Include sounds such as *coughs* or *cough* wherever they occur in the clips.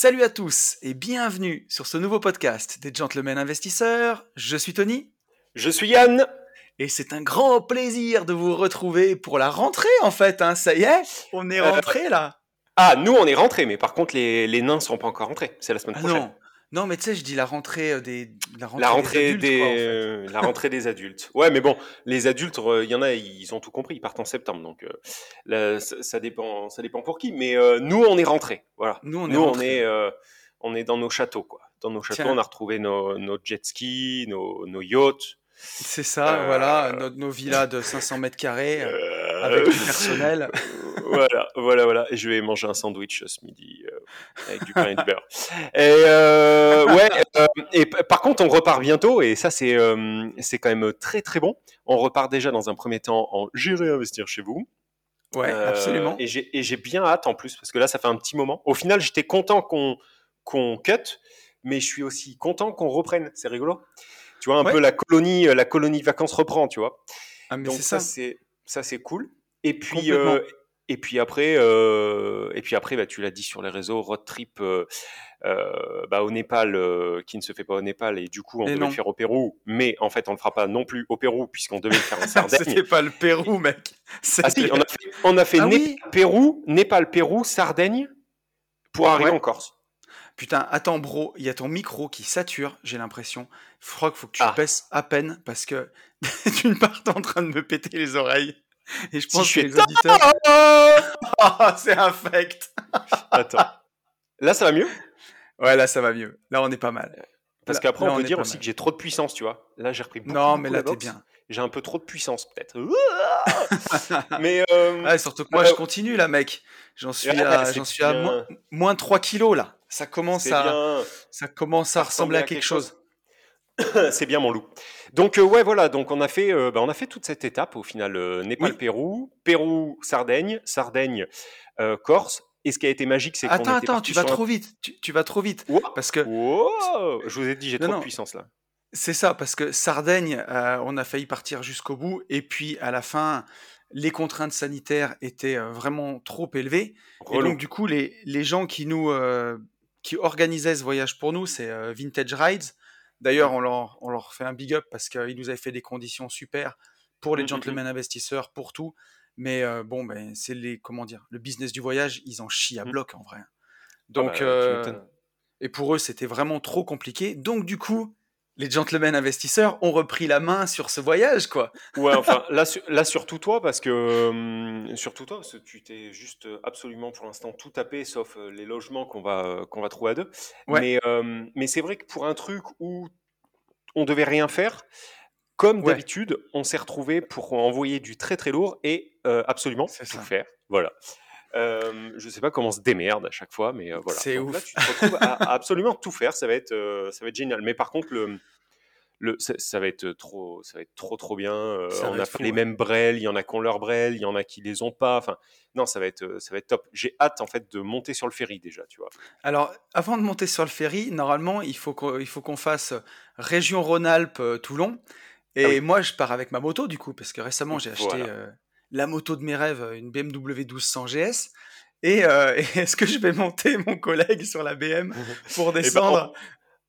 Salut à tous et bienvenue sur ce nouveau podcast des Gentlemen Investisseurs. Je suis Tony. Je suis Yann. Et c'est un grand plaisir de vous retrouver pour la rentrée en fait. Hein. Ça y est, on est Euh, rentré là. Ah, nous on est rentrés, mais par contre les, les nains sont pas encore rentrés. C'est la semaine Ah prochaine. non, non mais tu sais, je dis la rentrée euh, des la rentrée, La rentrée adultes, des, quoi, en fait. euh, la rentrée des adultes. Ouais, mais bon, les adultes, euh, il y en a, ils ont tout compris. Ils partent en septembre, donc euh, là, ça, ça dépend, ça dépend pour qui. Mais euh, nous, on est rentrés. Voilà. Nous on est nous, on est, on est dans nos châteaux, quoi. Dans nos châteaux, Tiens. on a retrouvé nos, nos jet skis, nos, nos yachts. C'est ça, Euh, voilà, nos, nos villas de 500 mètres carrés euh, Euh, avec du personnel. *laughs* voilà, voilà, voilà. Et je vais manger un sandwich ce midi euh, avec du pain et du beurre. Et euh, ouais. euh, et par contre, on repart bientôt et ça c'est euh, c'est quand même très très bon. On repart déjà dans un premier temps en gérer investir chez vous. Ouais, Euh, absolument. Et j'ai et j'ai bien hâte en plus parce que là ça fait un petit moment. Au final, j'étais content qu'on qu'on cut, mais je suis aussi content qu'on reprenne. C'est rigolo. Tu vois un Ouais. peu la colonie, euh, la colonie vacances reprend, tu vois. Ah mais Donc c'est ça, c'est ça c'est cool. Et puis euh, et puis après euh, et puis après bah, tu l'as dit sur les réseaux road trip euh, bah, au Népal qui ne se fait pas au Népal et du coup on Et devait non. le faire au Pérou mais en fait on le fera pas non plus au Pérou puisqu'on devait le faire en *laughs* Sardaigne. C'était pas le Pérou, mec. *laughs* ah si, on a fait, on a fait Ah Népal, oui Pérou, Népal, Pérou, Sardaigne pour arriver Ouais. en Corse. Putain, attends, bro, il y a ton micro qui sature, j'ai l'impression. Je crois qu'il faut que tu Ah. baisses à peine parce que *laughs* d'une part, t'es en train de me péter les oreilles. Et je Si je que fais les auditeurs. Ah, *laughs* *laughs* c'est infect. Attends. Là ça va mieux? Ouais, là, ça va mieux. Là, on est pas mal. parce qu'après on on peut dire aussi mal. que j'ai trop de puissance, tu vois. Là j'ai repris beaucoup, Non, mais là, t'es bien. J'ai un peu trop de puissance peut-être. *laughs* mais euh, Ouais, surtout que moi, euh, je continue, là, mec. J'en suis ouais, à, j'en suis à moins, moins de 3 kilos, là. Ça commence à, bien. ça commence à ressembler à quelque chose. *coughs* c'est bien mon loup. Donc euh, ouais voilà, donc on a fait euh, bah, on a fait toute cette étape au final euh, Népal Oui. Pérou, Pérou Sardaigne, Sardaigne euh, Corse et ce qui a été magique c'est qu'on Attends, attends, tu vas un- trop vite. Tu, tu vas trop vite. Parce que wow, je vous ai dit j'ai trop non. de puissance là. C'est ça, parce que Sardaigne, euh, on a failli partir jusqu'au bout, et puis à la fin, les contraintes sanitaires étaient euh, vraiment trop élevées. Et donc, du coup, les, les gens qui nous euh, qui organisaient ce voyage pour nous, c'est euh, Vintage Rides. D'ailleurs, on leur, on leur fait un big up parce qu'ils nous avaient fait des conditions super pour les Mhm, gentlemen investisseurs, pour tout. Mais bon, ben, c'est les comment dire, le business du voyage, ils en chient à bloc en vrai. Ah Donc, bah, et pour eux, c'était vraiment trop compliqué. Donc, du coup, les gentlemen investisseurs ont repris la main sur ce voyage, quoi. Ouais, enfin, *laughs* là, là, surtout toi, parce que hum, surtout toi, parce que tu t'es juste euh, absolument pour l'instant tout tapé, sauf euh, les logements qu'on va euh, qu'on va trouver à deux. Ouais. Mais euh, mais c'est vrai que pour un truc où on devait rien faire, comme Ouais. d'habitude, on s'est retrouvé pour envoyer du très très lourd et euh, absolument tout ça. faire. Voilà. Euh, je sais pas comment on se démerde à chaque fois, mais euh, voilà. C'est Donc là, ouf. tu te retrouves à, à absolument tout faire. Ça va être euh, ça va être génial. Mais par contre le le, ça, ça va être trop, ça va être trop trop bien. Euh, on pas fou, les ouais. mêmes brels, il y en a qui ont leurs brels, il y en a qui les ont pas. Enfin, non, ça va être, ça va être top. J'ai hâte en fait de monter sur le ferry déjà, tu vois. Alors, avant de monter sur le ferry, normalement, il faut qu'on il faut qu'on fasse région Rhône-Alpes, Toulon. Et Ah oui. moi, je pars avec ma moto, du coup, parce que récemment, j'ai acheté Voilà. La moto de mes rêves, euh, une BMW 1200 GS. Et, euh, *laughs* et est-ce que je vais monter mon collègue sur la BM pour Eh ben, descendre? On-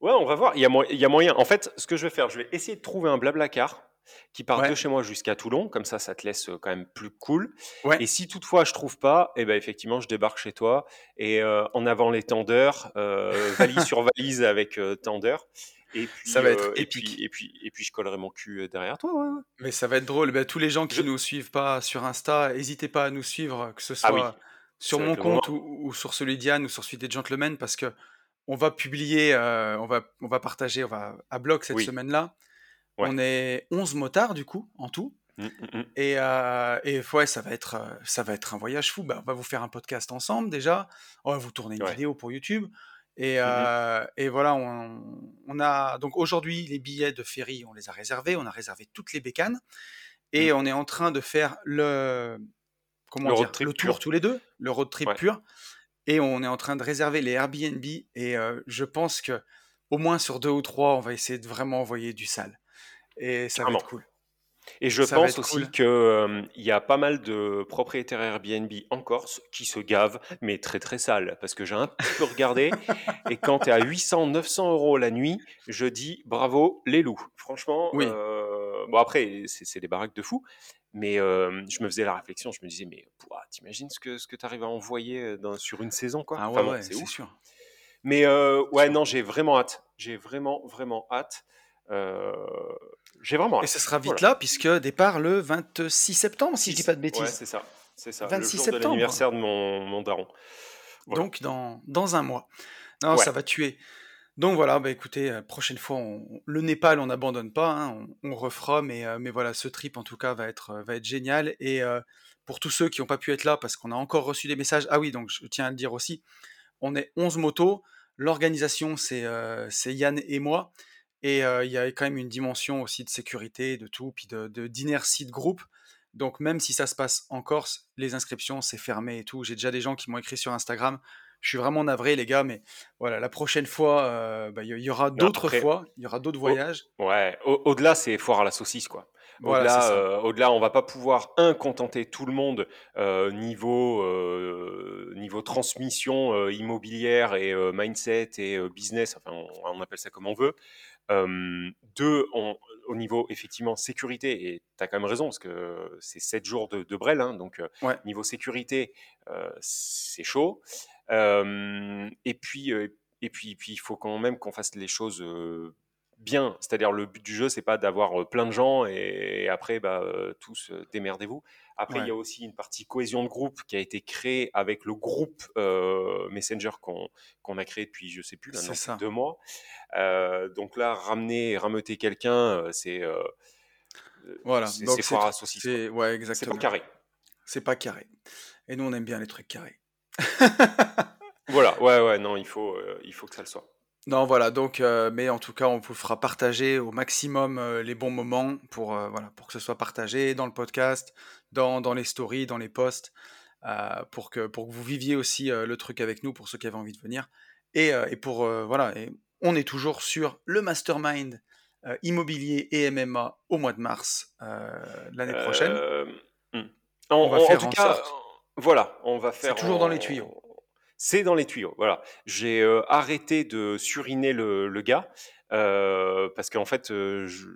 Ouais, on va voir. Il y, a mo- il y a moyen. En fait, ce que je vais faire, je vais essayer de trouver un blablacar qui part Ouais. de chez moi jusqu'à Toulon. Comme ça, ça te laisse euh, quand même plus cool. Ouais. Et si toutefois je trouve pas, eh ben effectivement, je débarque chez toi et euh, en avant les tendeurs, euh, *laughs* valise sur valise avec tendeur. Et puis, Ça va être euh, et épique. puis, et puis, et puis, je collerai mon cul euh, derrière toi. ouais, ouais. Mais ça va être drôle. Ben, tous les gens qui Je- nous suivent pas sur Insta, n'hésitez pas à nous suivre, que ce soit Ah oui. sur mon compte ou, ou sur celui d'Yann ou sur celui des Gentlemen, parce que on va publier, euh, on, va, on va partager, on va à bloc cette Oui. semaine-là. Ouais. On est 11 motards du coup, en tout. Mmh, mmh, mmh. Et, euh, et ouais, ça va être, ça va être un voyage fou. Bah, on va vous faire un podcast ensemble déjà. On va vous tourner une Ouais. vidéo pour YouTube. Et, Mmh euh, et voilà, on, on a donc aujourd'hui les billets de ferry, on les a réservés. On a réservé toutes les bécanes et Mmh. on est en train de faire le comment Le dire le tour pur. tous les deux, le road trip Ouais. pur. Et on est en train de réserver les Airbnb. Et euh, je pense que au moins sur deux ou trois, on va essayer de vraiment envoyer du sale. Et ça va être cool. Et je Ça pense aussi cool. que euh, y a pas mal de propriétaires Airbnb en Corse qui se gavent, mais très très sales. Parce que j'ai un petit peu regardé, *laughs* et quand tu es à 800, 900 euros la nuit, je dis bravo les loups. Franchement, Oui. euh, bon après, c'est c'est des baraques de fous, mais euh, je me faisais la réflexion, je me disais, mais t'imagines ce que, ce que tu arrives à envoyer dans- sur une saison, quoi? Ah ouais, Enfin bon, ouais, c'est sûr. Mais ouais, non, j'ai vraiment hâte. J'ai vraiment, vraiment hâte. Euh, j'ai vraiment Et ce sera vite Voilà. là, puisque départ le 26 septembre, si je dis pas de Ouais, bêtises. c'est ça. C'est ça. Le 26 jour de septembre. l'anniversaire de mon, mon daron. Voilà. Donc dans, dans un mois. Non, Ouais. ça va tuer. Donc voilà, bah écoutez, euh, prochaine fois, on- le Népal, on n'abandonne pas, hein, on, on refera, mais, euh, mais voilà, ce trip en tout cas va être, va être génial. Et euh, pour tous ceux qui n'ont pas pu être là, parce qu'on a encore reçu des messages, ah oui, donc je tiens à le dire aussi, on est 11 motos, l'organisation c'est euh, c'est Yann et moi, et il y a quand même une dimension aussi de sécurité, de tout, puis de de- d'inertie de groupe. Donc même si ça se passe en Corse, les inscriptions c'est fermé et tout. J'ai déjà des gens qui m'ont écrit sur Instagram. Je suis vraiment navré les gars, mais voilà, la prochaine fois, euh, bah, il y, aura d'autres après, fois, il y aura d'autres au- voyages. ouais, au- au-delà, c'est foire à la saucisse, quoi. Voilà, Au-delà, ça. euh, on va pas pouvoir un contenter tout le monde euh, niveau euh, niveau transmission immobilière et mindset et business. Enfin, on, on appelle ça comme on veut. Euh, deux, on- au niveau effectivement sécurité, et tu as quand même raison, parce que c'est 7 jours de, de Brel, hein, donc Ouais. niveau sécurité, euh, c'est chaud. Euh, et puis, et puis, puis, il faut quand même qu'on fasse les choses bien. C'est-à-dire, le but du jeu, c'est pas d'avoir euh, plein de gens et, après, bah, euh, tous euh, démerdez-vous. Après, il y a aussi une partie cohésion de groupe qui a été créée avec le groupe euh, Messenger qu'on a créé depuis, je sais plus, maintenant, deux mois. Euh, donc là, ramener, rameuter quelqu'un, c'est euh, Voilà. c'est foire à saucisse. c'est pas carré. C'est pas carré. Et nous on aime bien les trucs carrés. Voilà, ouais, ouais, non, il faut, il faut que ça le soit. Non, voilà, donc, euh, mais en tout cas, on vous fera partager au maximum euh, les bons moments pour, euh, voilà, pour que ce soit partagé dans le podcast, dans, dans les stories, dans les posts, pour, que, pour que vous viviez aussi le truc avec nous, pour ceux qui avaient envie de venir. Et, et pour, voilà, et on est toujours sur le mastermind immobilier et MMA au mois de mars l'année prochaine. Hmm. en, On va en- en faire tout en cas, sorte. voilà, on va C'est faire. toujours dans les tuyaux. C'est dans les tuyaux, voilà. J'ai euh, arrêté de suriner le, le gars euh, parce qu'en fait, euh, je-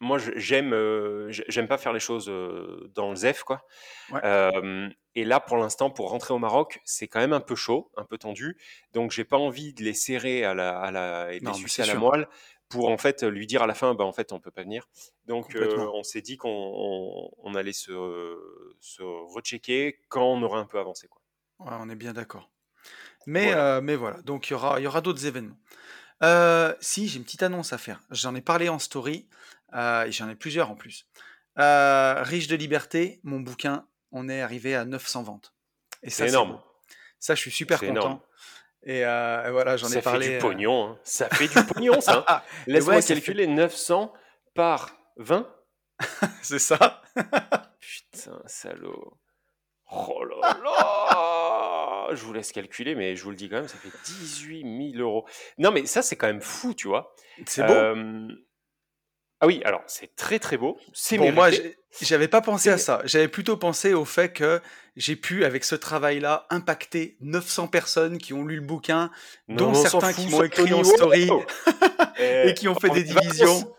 moi, j'aime, j'ai- j'aime pas faire les choses dans le zef, quoi. Ouais. Et là, pour l'instant, pour rentrer au Maroc, c'est quand même un peu chaud, un peu tendu. Donc, j'ai pas envie de les serrer à la, à la, et de Non, les sucer à la moelle pour en fait lui dire à la fin, bah en fait, on peut pas venir. Donc, euh, on s'est dit qu'on on, on allait se, se rechecker quand on aura un peu avancé, quoi. Ouais, on est bien d'accord. Mais, Voilà. euh, mais voilà, donc il y aura, il y aura d'autres événements. Euh, si, j'ai une petite annonce à faire. J'en ai parlé en story, euh, et j'en ai plusieurs en plus. Euh, Riche de liberté, mon bouquin, on est arrivé à 900 ventes. Et C'est ça, c'est énorme. beau. Ça, je suis super C'est énorme. content. Et, euh, et voilà, j'en ai Ça fait du euh, pognon, hein. Ça fait du pognon, ça. *laughs* Et Laisse-moi ouais, ça fait- calculer 900 par 20. *laughs* C'est ça. Putain, salaud. Oh là là Je vous laisse calculer, mais je vous le dis quand même, ça fait 18 000 euros. Non, mais ça, c'est quand même fou, tu vois. C'est beau. Euh, Ah oui, alors, c'est très très beau. C'est Bon, moi, j'avais pas pensé à ça. J'avais plutôt pensé au fait que j'ai pu, avec ce travail-là, impacter 900 personnes qui ont lu le bouquin, Non, dont certains qui m'ont écrit en story Eh, *laughs* et qui ont fait on des divisions.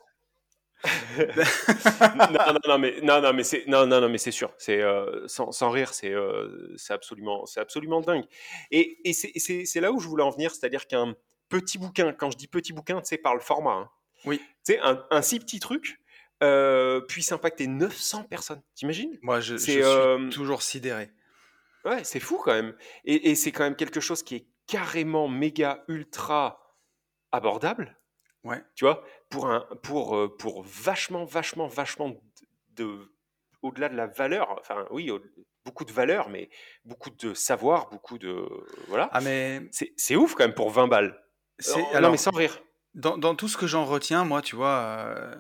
Non, non, non, mais non, non, mais c'est non, non, non, mais c'est sûr. C'est euh, sans, sans rire, c'est euh, c'est absolument, c'est absolument dingue. Et, et c'est- c'est c'est là où je voulais en venir, c'est-à-dire qu'un petit bouquin, quand je dis petit bouquin, sais, par le format, hein, Oui. tu sais, un, un si petit truc euh, puisse impacter 900 personnes. T'imagines? Moi, je, je C'est, suis toujours sidéré. Ouais, c'est fou quand même. Et, et c'est quand même quelque chose qui est carrément méga ultra abordable Ouais. tu vois, pour, un, pour, euh, pour vachement, vachement, vachement de au-delà de la valeur, enfin oui, beaucoup de valeur, mais beaucoup de savoir, beaucoup de voilà. Ah mais c'est ouf quand même pour 20 balles. C'est non, alors mais sans rire. dans, dans tout ce que j'en retiens, moi, tu vois, euh,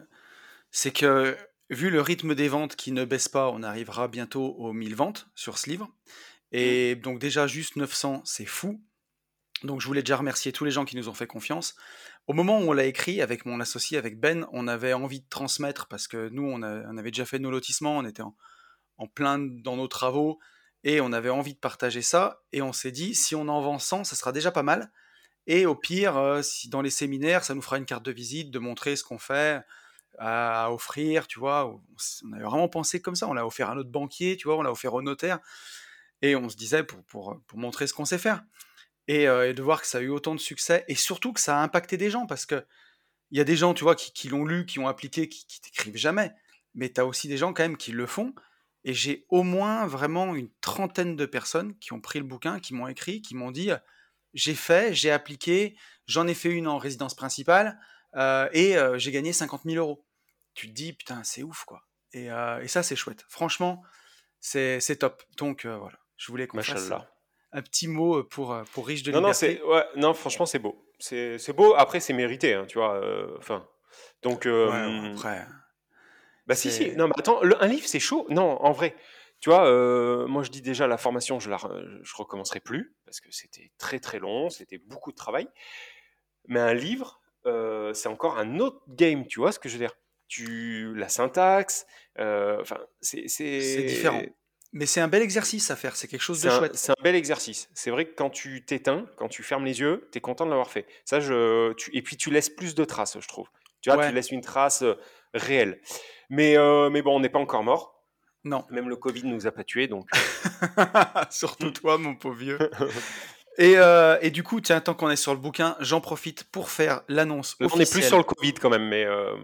c'est que vu le rythme des ventes qui ne baisse pas, on arrivera bientôt aux 1000 ventes sur ce livre. Et donc déjà juste 900, c'est fou. Donc je voulais déjà remercier tous les gens qui nous ont fait confiance. Au moment où on l'a écrit avec mon associé, avec Ben, on avait envie de transmettre parce que nous, on, avait déjà fait nos lotissements, on était en, plein dans nos travaux et on avait envie de partager ça. Et on s'est dit, si on en vend 100, ça sera déjà pas mal. Et au pire, euh, si dans les séminaires, ça nous fera une carte de visite, de montrer ce qu'on fait, à, à offrir, tu vois. On, avait vraiment pensé comme ça. On l'a offert à notre banquier, tu vois, on l'a offert au notaire. Et on se disait pour montrer ce qu'on sait faire. Et, de voir que ça a eu autant de succès, et surtout que ça a impacté des gens, parce que il y a des gens, tu vois, qui, l'ont lu, qui ont appliqué, qui, qui t'écrivent jamais. Mais tu as aussi des gens quand même qui le font. Et j'ai au moins vraiment une trentaine de personnes qui ont pris le bouquin, qui m'ont écrit, qui m'ont dit j'ai fait, j'ai appliqué, j'en ai fait une en résidence principale et j'ai gagné 50 000 euros. Tu te dis putain, c'est ouf quoi. Et, ça, c'est chouette. Franchement, c'est top. Donc voilà, je voulais qu'on fasse. Un petit mot pour, euh, pour Riche de Non, non, Liberté. c'est ouais, non, franchement, c'est beau. C'est c'est beau. Après, c'est mérité, hein, tu vois. euh, Enfin, donc, euh, Ouais, après, bah si, si. Non, mais attends, le- un livre, c'est chaud? Non, en vrai. Tu vois, euh, moi, je dis déjà la formation, je la, je recommencerai plus parce que c'était très très long, c'était beaucoup de travail. Mais un livre, euh, c'est encore un autre game, tu vois ce que je veux dire? Tu la syntaxe, euh, enfin, c'est différent. Mais c'est un bel exercice à faire, c'est quelque chose de un, chouette. c'est un bel exercice. C'est vrai que quand tu t'éteins, quand tu fermes les yeux, tu es content de l'avoir fait. Ça, je, tu- et puis tu laisses plus de traces, je trouve. Tu vois, tu laisses une trace euh, réelle. Mais, euh, mais bon, on n'est pas encore mort. non. Même le Covid nous a pas tués, donc. *laughs* Surtout toi, mon pauvre vieux. *laughs* Et, euh, et du coup, tiens, tant qu'on est sur le bouquin, j'en profite pour faire l'annonce Là, on est plus sur officielle. le Covid quand même, mais. euh,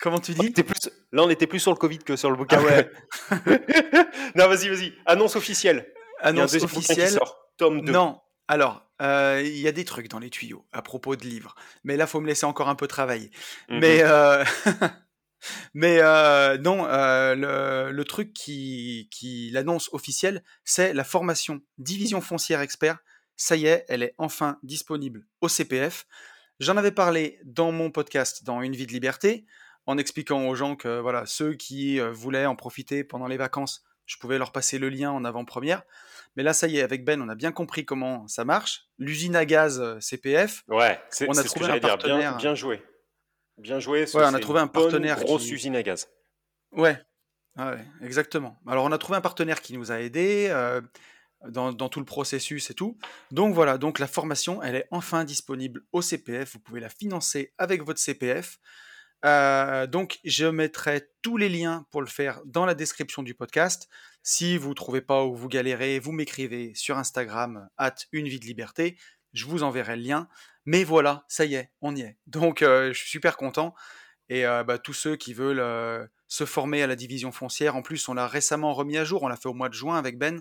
Comment tu on dis plus- Là, on était plus sur le Covid que sur le bouquin. Ah ouais, *laughs* non, vas-y, vas-y. Annonce officielle. Il y a un annonce bouquin qui officielle. sort. Tome 2. Non. Alors, euh, il y a des trucs dans les tuyaux à propos de livres. Mais là, faut me laisser encore un peu travailler. Mais, Mhm. *laughs* mais euh, non, euh, le, le truc qui, qui l'annonce officielle, c'est la formation Division foncière expert. Ça y est, elle est enfin disponible au CPF. J'en avais parlé dans mon podcast, dans Une vie de liberté, en expliquant aux gens que voilà, ceux qui euh, voulaient en profiter pendant les vacances, je pouvais leur passer le lien en avant-première. Mais là, ça y est, avec Ben, on a bien compris comment ça marche. L'usine à gaz euh, CPF, Ouais, c'est on a c'est ce que j'allais dire. Bien, bien joué. Bien joué. Ouais, on a trouvé une un bonne partenaire grosse qui, usine à gaz. Ouais, ouais, exactement. Alors on a trouvé un partenaire qui nous a aidés euh, dans, tout le processus et tout. Donc voilà, donc la formation, elle est enfin disponible au CPF. Vous pouvez la financer avec votre CPF. Euh, donc je mettrai tous les liens pour le faire dans la description du podcast. Si vous ne trouvez pas ou vous galérez, vous m'écrivez sur Instagram, at une vie de liberté. Je vous enverrai le lien. Mais voilà, ça y est, on y est. Donc euh, je suis super content. Et euh, bah, tous ceux qui veulent se former à la division foncière, en plus, on l'a récemment remis à jour, on l'a fait au mois de juin avec Ben.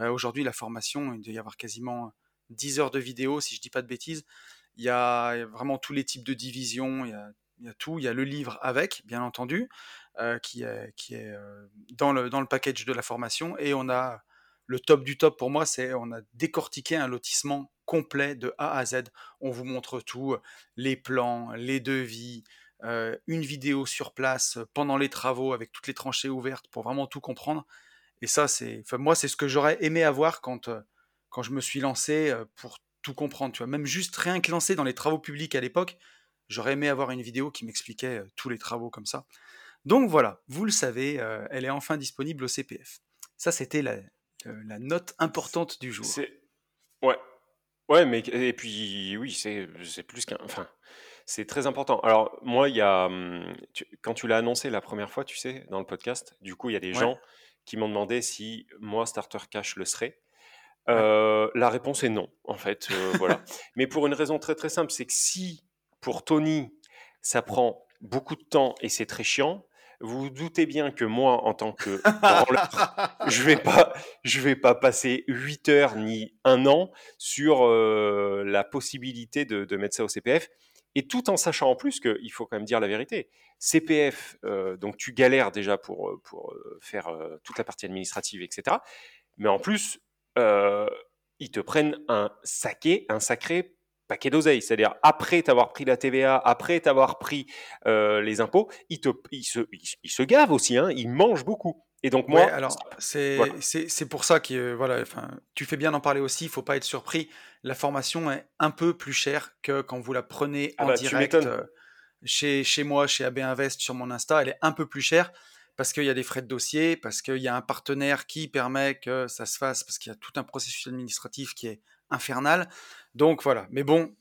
Euh, Aujourd'hui, la formation, il doit y avoir quasiment 10 heures de vidéo, si je dis pas de bêtises. Il y a vraiment tous les types de divisions, il y a, tout. Il y a le livre avec, bien entendu, euh, qui est, euh, dans, le, package de la formation. Et on a le top du top pour moi, c'est on a décortiqué un lotissement complet de A à Z. On vous montre tout, les plans, les devis, une vidéo sur place pendant les travaux avec toutes les tranchées ouvertes pour vraiment tout comprendre. Et ça, c'est, enfin, moi, c'est ce que j'aurais aimé avoir quand, euh, quand je me suis lancé euh, pour tout comprendre. Tu vois, même juste rien que lancé dans les travaux publics à l'époque, j'aurais aimé avoir une vidéo qui m'expliquait euh, tous les travaux comme ça. Donc voilà, vous le savez, elle est enfin disponible au CPF. Ça, c'était la, la note importante du jour. C'est ouais, ouais, mais et puis oui, c'est c'est plus qu'un, enfin, c'est très important. Alors moi, il y a tu- quand tu l'as annoncé la première fois, tu sais, dans le podcast, du coup, il y a des Ouais, gens qui m'ont demandé si moi Starter Cash le serait. Euh, la réponse est non, en fait, euh, *laughs* voilà. Mais pour une raison très très simple, c'est que si pour Tony ça prend beaucoup de temps et c'est très chiant, vous vous doutez bien que moi, en tant que *laughs* je vais pas, je vais pas passer 8 heures ni un an sur euh, la possibilité de, de mettre ça au CPF. Et tout en sachant en plus qu'il faut quand même dire la vérité. CPF, donc tu galères déjà pour, pour faire toute la partie administrative, etc. Mais en plus, ils te prennent un un sacré paquet d'oseille. C'est-à-dire, après t'avoir pris la TVA, après t'avoir pris les impôts, ils, te, ils, se gavent aussi, hein, ils mangent beaucoup. Et donc moi, alors c'est c'est pour ça que voilà, enfin, tu fais bien d'en parler aussi. Il faut pas être surpris. La formation est un peu plus chère que quand vous la prenez ah en bah, direct chez chez moi, chez AB Invest sur mon Insta. Elle est un peu plus chère parce qu'il y a des frais de dossier, parce qu'il y a un partenaire qui permet que ça se fasse, parce qu'il y a tout un processus administratif qui est infernal. Donc voilà. Mais bon,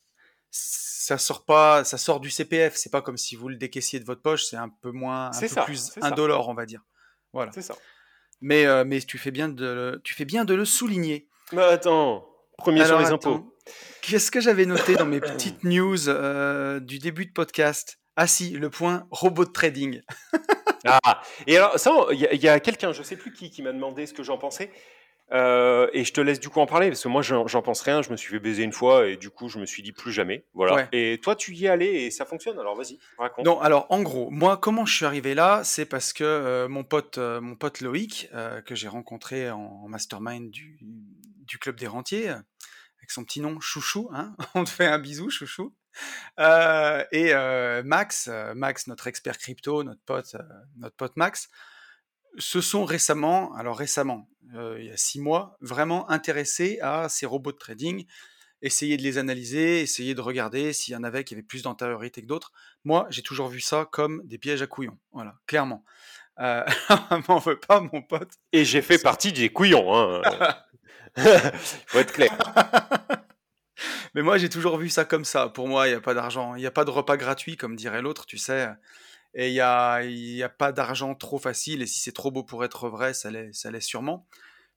ça sort pas, ça sort du CPF. C'est pas comme si vous le décaissiez de votre poche. C'est un peu moins, un peu plus indolore, on va dire. Voilà. C'est ça. Mais, euh, mais tu fais bien de, tu fais bien de le souligner. Mais attends, premier sur les impôts. Qu'est-ce que j'avais noté dans mes *coughs* petites news euh, du début de podcast? Ah si, le point robot de trading. *laughs* ah, et alors ça, il y a, quelqu'un, je sais plus qui, qui m'a demandé ce que j'en pensais. Euh, et je te laisse du coup en parler parce que moi j'en pense rien. Je me suis fait baiser une fois et du coup je me suis dit plus jamais. Voilà. Et toi tu y es allé et ça fonctionne. Alors vas-y, raconte. Non, alors en gros, moi comment je suis arrivé là, c'est parce que euh, mon pote, euh, mon pote Loïc que j'ai rencontré en, mastermind du, du club des rentiers avec son petit nom Chouchou. Hein *laughs* On te fait un bisou, Chouchou. et Max, Max notre expert crypto, notre pote, notre pote Max se sont récemment, alors récemment, euh, il y a six mois, vraiment intéressés à ces robots de trading, essayer de les analyser, essayer de regarder s'il y en avait qui avaient plus d'antériorité que d'autres. Moi, j'ai toujours vu ça comme des pièges à couillons, voilà, clairement. Euh, *laughs* m'en veux pas, mon pote. Et j'ai fait partie des couillons, hein. *laughs* Faut être clair. Mais moi, j'ai toujours vu ça comme ça. Pour moi, il n'y a pas d'argent, il n'y a pas de repas gratuit, comme dirait l'autre, tu sais et il n'y a, y a pas d'argent trop facile, et si c'est trop beau pour être vrai, ça l'est, sûrement,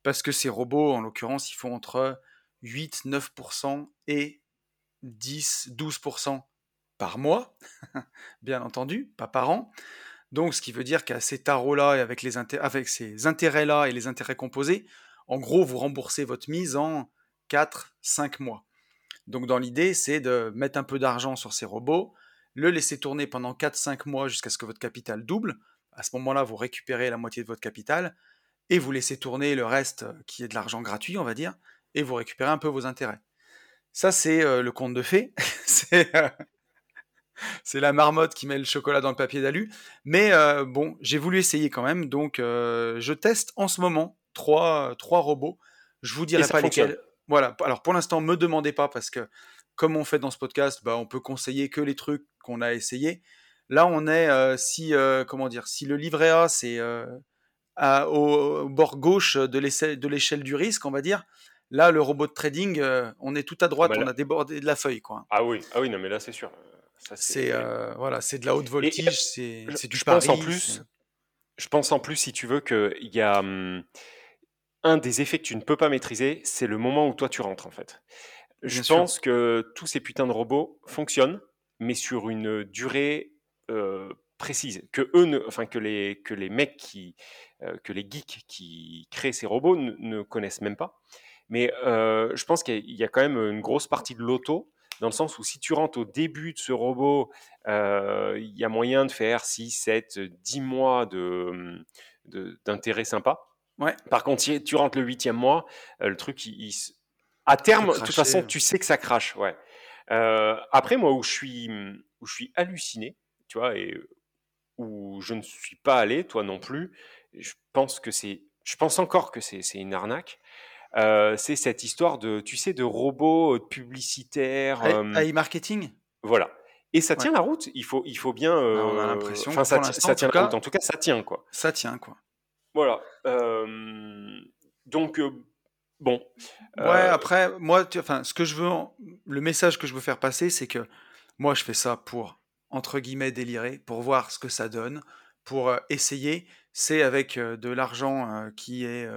parce que ces robots, en l'occurrence, ils font entre 8, 9% et 10, 12% par mois, *laughs* bien entendu, pas par an. Donc, ce qui veut dire qu'à ces tarots-là et avec, les avec ces intérêts-là et les intérêts composés, en gros, vous remboursez votre mise en 4, 5 mois. Donc, dans l'idée, c'est de mettre un peu d'argent sur ces robots, le laisser tourner pendant 4-5 mois jusqu'à ce que votre capital double. À ce moment-là, vous récupérez la moitié de votre capital et vous laissez tourner le reste euh, qui est de l'argent gratuit, on va dire, et vous récupérez un peu vos intérêts. Ça, c'est euh, le conte de fées. *laughs* Euh, c'est la marmotte qui met le chocolat dans le papier d'alu. Mais bon, j'ai voulu essayer quand même. Donc, je teste en ce moment trois, trois robots. Je vous dirai pas lesquels. Voilà. Alors, pour l'instant, me demandez pas parce que comme on fait dans ce podcast, bah, on peut conseiller que les trucs qu'on a essayés. Là, on est, euh, si, euh, comment dire, si le livret A, c'est euh, au, bord gauche de l'échelle du risque, on va dire, là, le robot de trading, on est tout à droite, ah bah on a débordé de la feuille. Quoi. Ah oui, ah oui non, mais là, c'est sûr. C'est voilà, c'est de la haute voltige, c'est du je pense en plus, Je pense en plus, si tu veux, qu'il y a hum, un des effets que tu ne peux pas maîtriser, c'est le moment où toi tu rentres en fait. Je pense que tous ces putains de robots fonctionnent, mais sur une durée précise. Que eux, enfin que les que les mecs qui, que les geeks qui créent ces robots ne, connaissent même pas. Mais je pense qu'il y a quand même une grosse partie de l'auto dans le sens où si tu rentres au début de ce robot, il y a moyen de faire 6, 7, 10 mois de, d'intérêt sympa. Ouais. Par contre, si tu rentres le huitième mois, le truc, il, à terme, de toute façon, tu sais que ça crache, ouais. Euh, après, moi, où je suis, où je suis halluciné, tu vois, et où je ne suis pas allé, toi non plus, je pense que c'est, je pense encore que c'est, une arnaque. Euh, c'est cette histoire de, tu sais, de robots publicitaires. Euh, marketing? Voilà. Et ça tient la route. Il faut, il faut bien. Bah, on a l'impression. Enfin, ça, ça, tient la route. En tout cas, ça tient quoi. Ça tient quoi. Voilà. donc Bon. Ouais, euh, après, moi, enfin, ce que je veux, le message que je veux faire passer, c'est que moi, je fais ça pour, entre guillemets, délirer, pour voir ce que ça donne, pour euh, essayer. C'est avec euh, de l'argent qui est.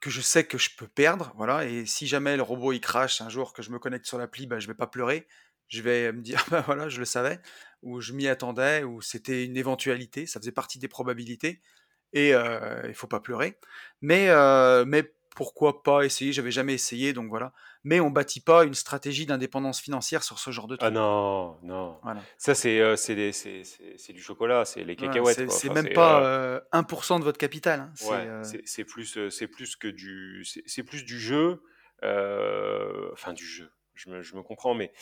que je sais que je peux perdre, voilà. Et si jamais le robot il crache un jour que je me connecte sur l'appli, bah, je vais pas pleurer. Je vais me dire, *laughs* bah voilà, je le savais, ou je m'y attendais, ou c'était une éventualité, ça faisait partie des probabilités et il faut pas pleurer. Mais, mais pourquoi pas essayer J'avais jamais essayé, donc voilà. Mais on bâtit pas une stratégie d'indépendance financière sur ce genre de Ah truc. non, non. Voilà. Ça, c'est euh, du chocolat, c'est les cacahuètes. c'est quoi. c'est Enfin, même pas euh, euh, 1% de votre capital. hein. C'est, Ouais, euh, c'est plus, euh, plus que du, c'est plus du jeu, euh, enfin du jeu. Je me, je me comprends, mais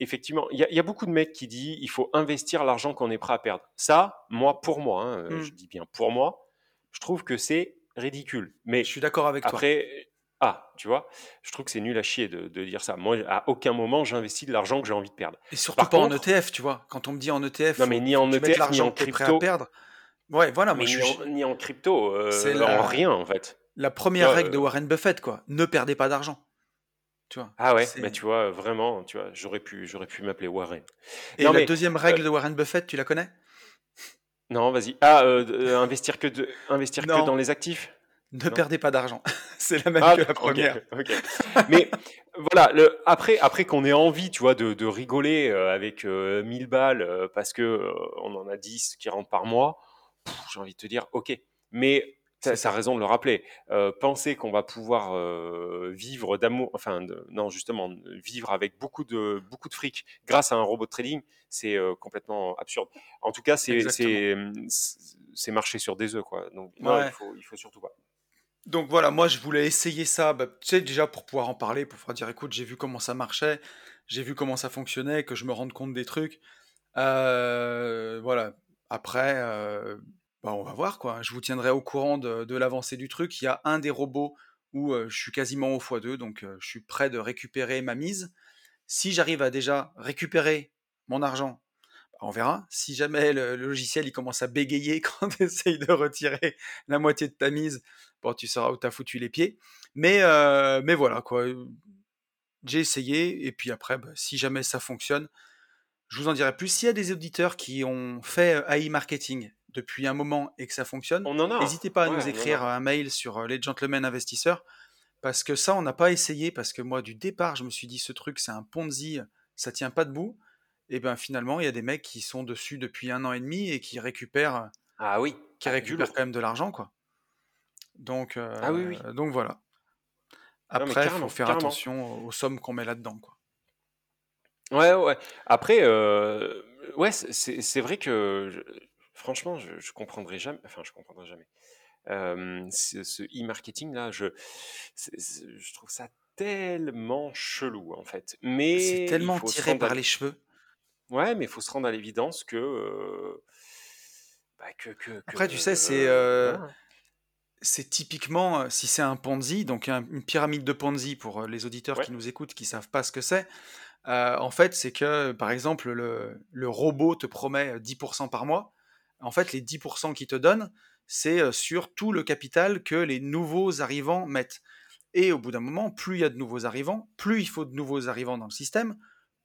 effectivement, il y, a- il y a beaucoup de mecs qui disent il faut investir l'argent qu'on est prêt à perdre. Ça, moi, pour moi, hein, hmm, je dis bien pour moi, je trouve que c'est ridicule. je Mais suis d'accord avec toi. après, ah, tu vois, je trouve que c'est nul à chier de, de dire ça. Moi, à aucun moment, j'investis de l'argent que j'ai envie de perdre. Et surtout Par pas en ETF, tu vois. Quand on me dit en ETF, non, mais ni en ETF, ni l'argent en prêt à crypto, perdre. Ouais, voilà, moi mais je ni suis. en, ni en crypto, C'est euh, en la, rien en fait. la première règle de euh, Warren Buffett, quoi. Ne perdez pas d'argent. Tu vois. Ah ouais, C'est... tu vois, vraiment, tu vois, j'aurais pu, j'aurais pu m'appeler Warren. Et Non la mais, deuxième euh, règle de Warren Buffett, tu la connais? Non, vas-y. Ah, euh, euh, investir que de, investir que dans les actifs? ne Non? perdez pas d'argent. *laughs* C'est la même Ah, que la première. Mais voilà, le, après, après qu'on ait envie, tu vois, de, de rigoler euh, avec euh, 1000 balles euh, parce que euh, on en a 10 qui rentrent par mois, j'ai envie de te dire, ok. Mais as, ça. raison de le rappeler. Euh, penser qu'on va pouvoir euh, vivre d'amour, enfin, de- non, justement, vivre avec beaucoup de, beaucoup de fric grâce à un robot de trading, c'est euh, complètement absurde. En tout cas, c'est Exactement. c'est marcher sur des œufs, quoi. Donc, non, il faut, il faut surtout pas. Donc voilà, moi je voulais essayer ça, bah, tu sais, déjà pour pouvoir en parler, pour pouvoir dire, écoute, j'ai vu comment ça marchait, j'ai vu comment ça fonctionnait, que je me rende compte des trucs. Voilà. Après, bah, on va voir quoi. Je vous tiendrai au courant de, l'avancée du truc. Il y a un des robots où je suis quasiment au x2, donc je suis prêt de récupérer ma mise. Si j'arrive à déjà récupérer mon argent, bah, on verra. Si jamais le, logiciel il commence à bégayer *laughs* quand tu essayes de retirer la moitié de ta mise, bon, tu sauras où t'as foutu les pieds. Mais, mais voilà quoi. J'ai essayé et puis après, bah, si jamais ça fonctionne, je vous en dirai plus. S'il y a des auditeurs qui ont fait AI marketing depuis un moment et que ça fonctionne, n'hésitez pas à ouais, nous écrire un mail sur euh, les gentlemen investisseurs parce que ça, on n'a pas essayé parce que moi, du départ, je me suis dit ce truc, c'est un Ponzi, ça tient pas debout. Et ben finalement, il y a des mecs qui sont dessus depuis un an et demi et qui récupèrent, Ah oui, qui ah, récupèrent quand même de l'argent, quoi. Donc, Ah oui, oui. euh, donc voilà. Après, il faut faire carrément. attention aux sommes qu'on met là-dedans, quoi. Ouais, ouais. Après, euh, ouais, c'est vrai que franchement, je, je comprendrai jamais. Enfin, je comprendrai jamais. Euh, ce, ce e-marketing là, je, c'est- c'est- je trouve ça tellement chelou en fait. C'est Mais il tellement faut se tiré rendre à par les cheveux. ouais, mais il faut se rendre à l'évidence que, euh, bah, que, que, que, Après, tu sais, c'est euh, euh, voilà. c'est typiquement, euh, si c'est un Ponzi, donc un- une pyramide de Ponzi pour euh, les auditeurs Ouais. qui nous écoutent, qui savent pas ce que c'est, euh, en fait, c'est que, par exemple, le, le robot te promet euh, 10% par mois. En fait, les 10% qu'il te donne, c'est euh, sur tout le capital que les nouveaux arrivants mettent. Et au bout d'un moment, plus il y a de nouveaux arrivants, plus il faut de nouveaux arrivants dans le système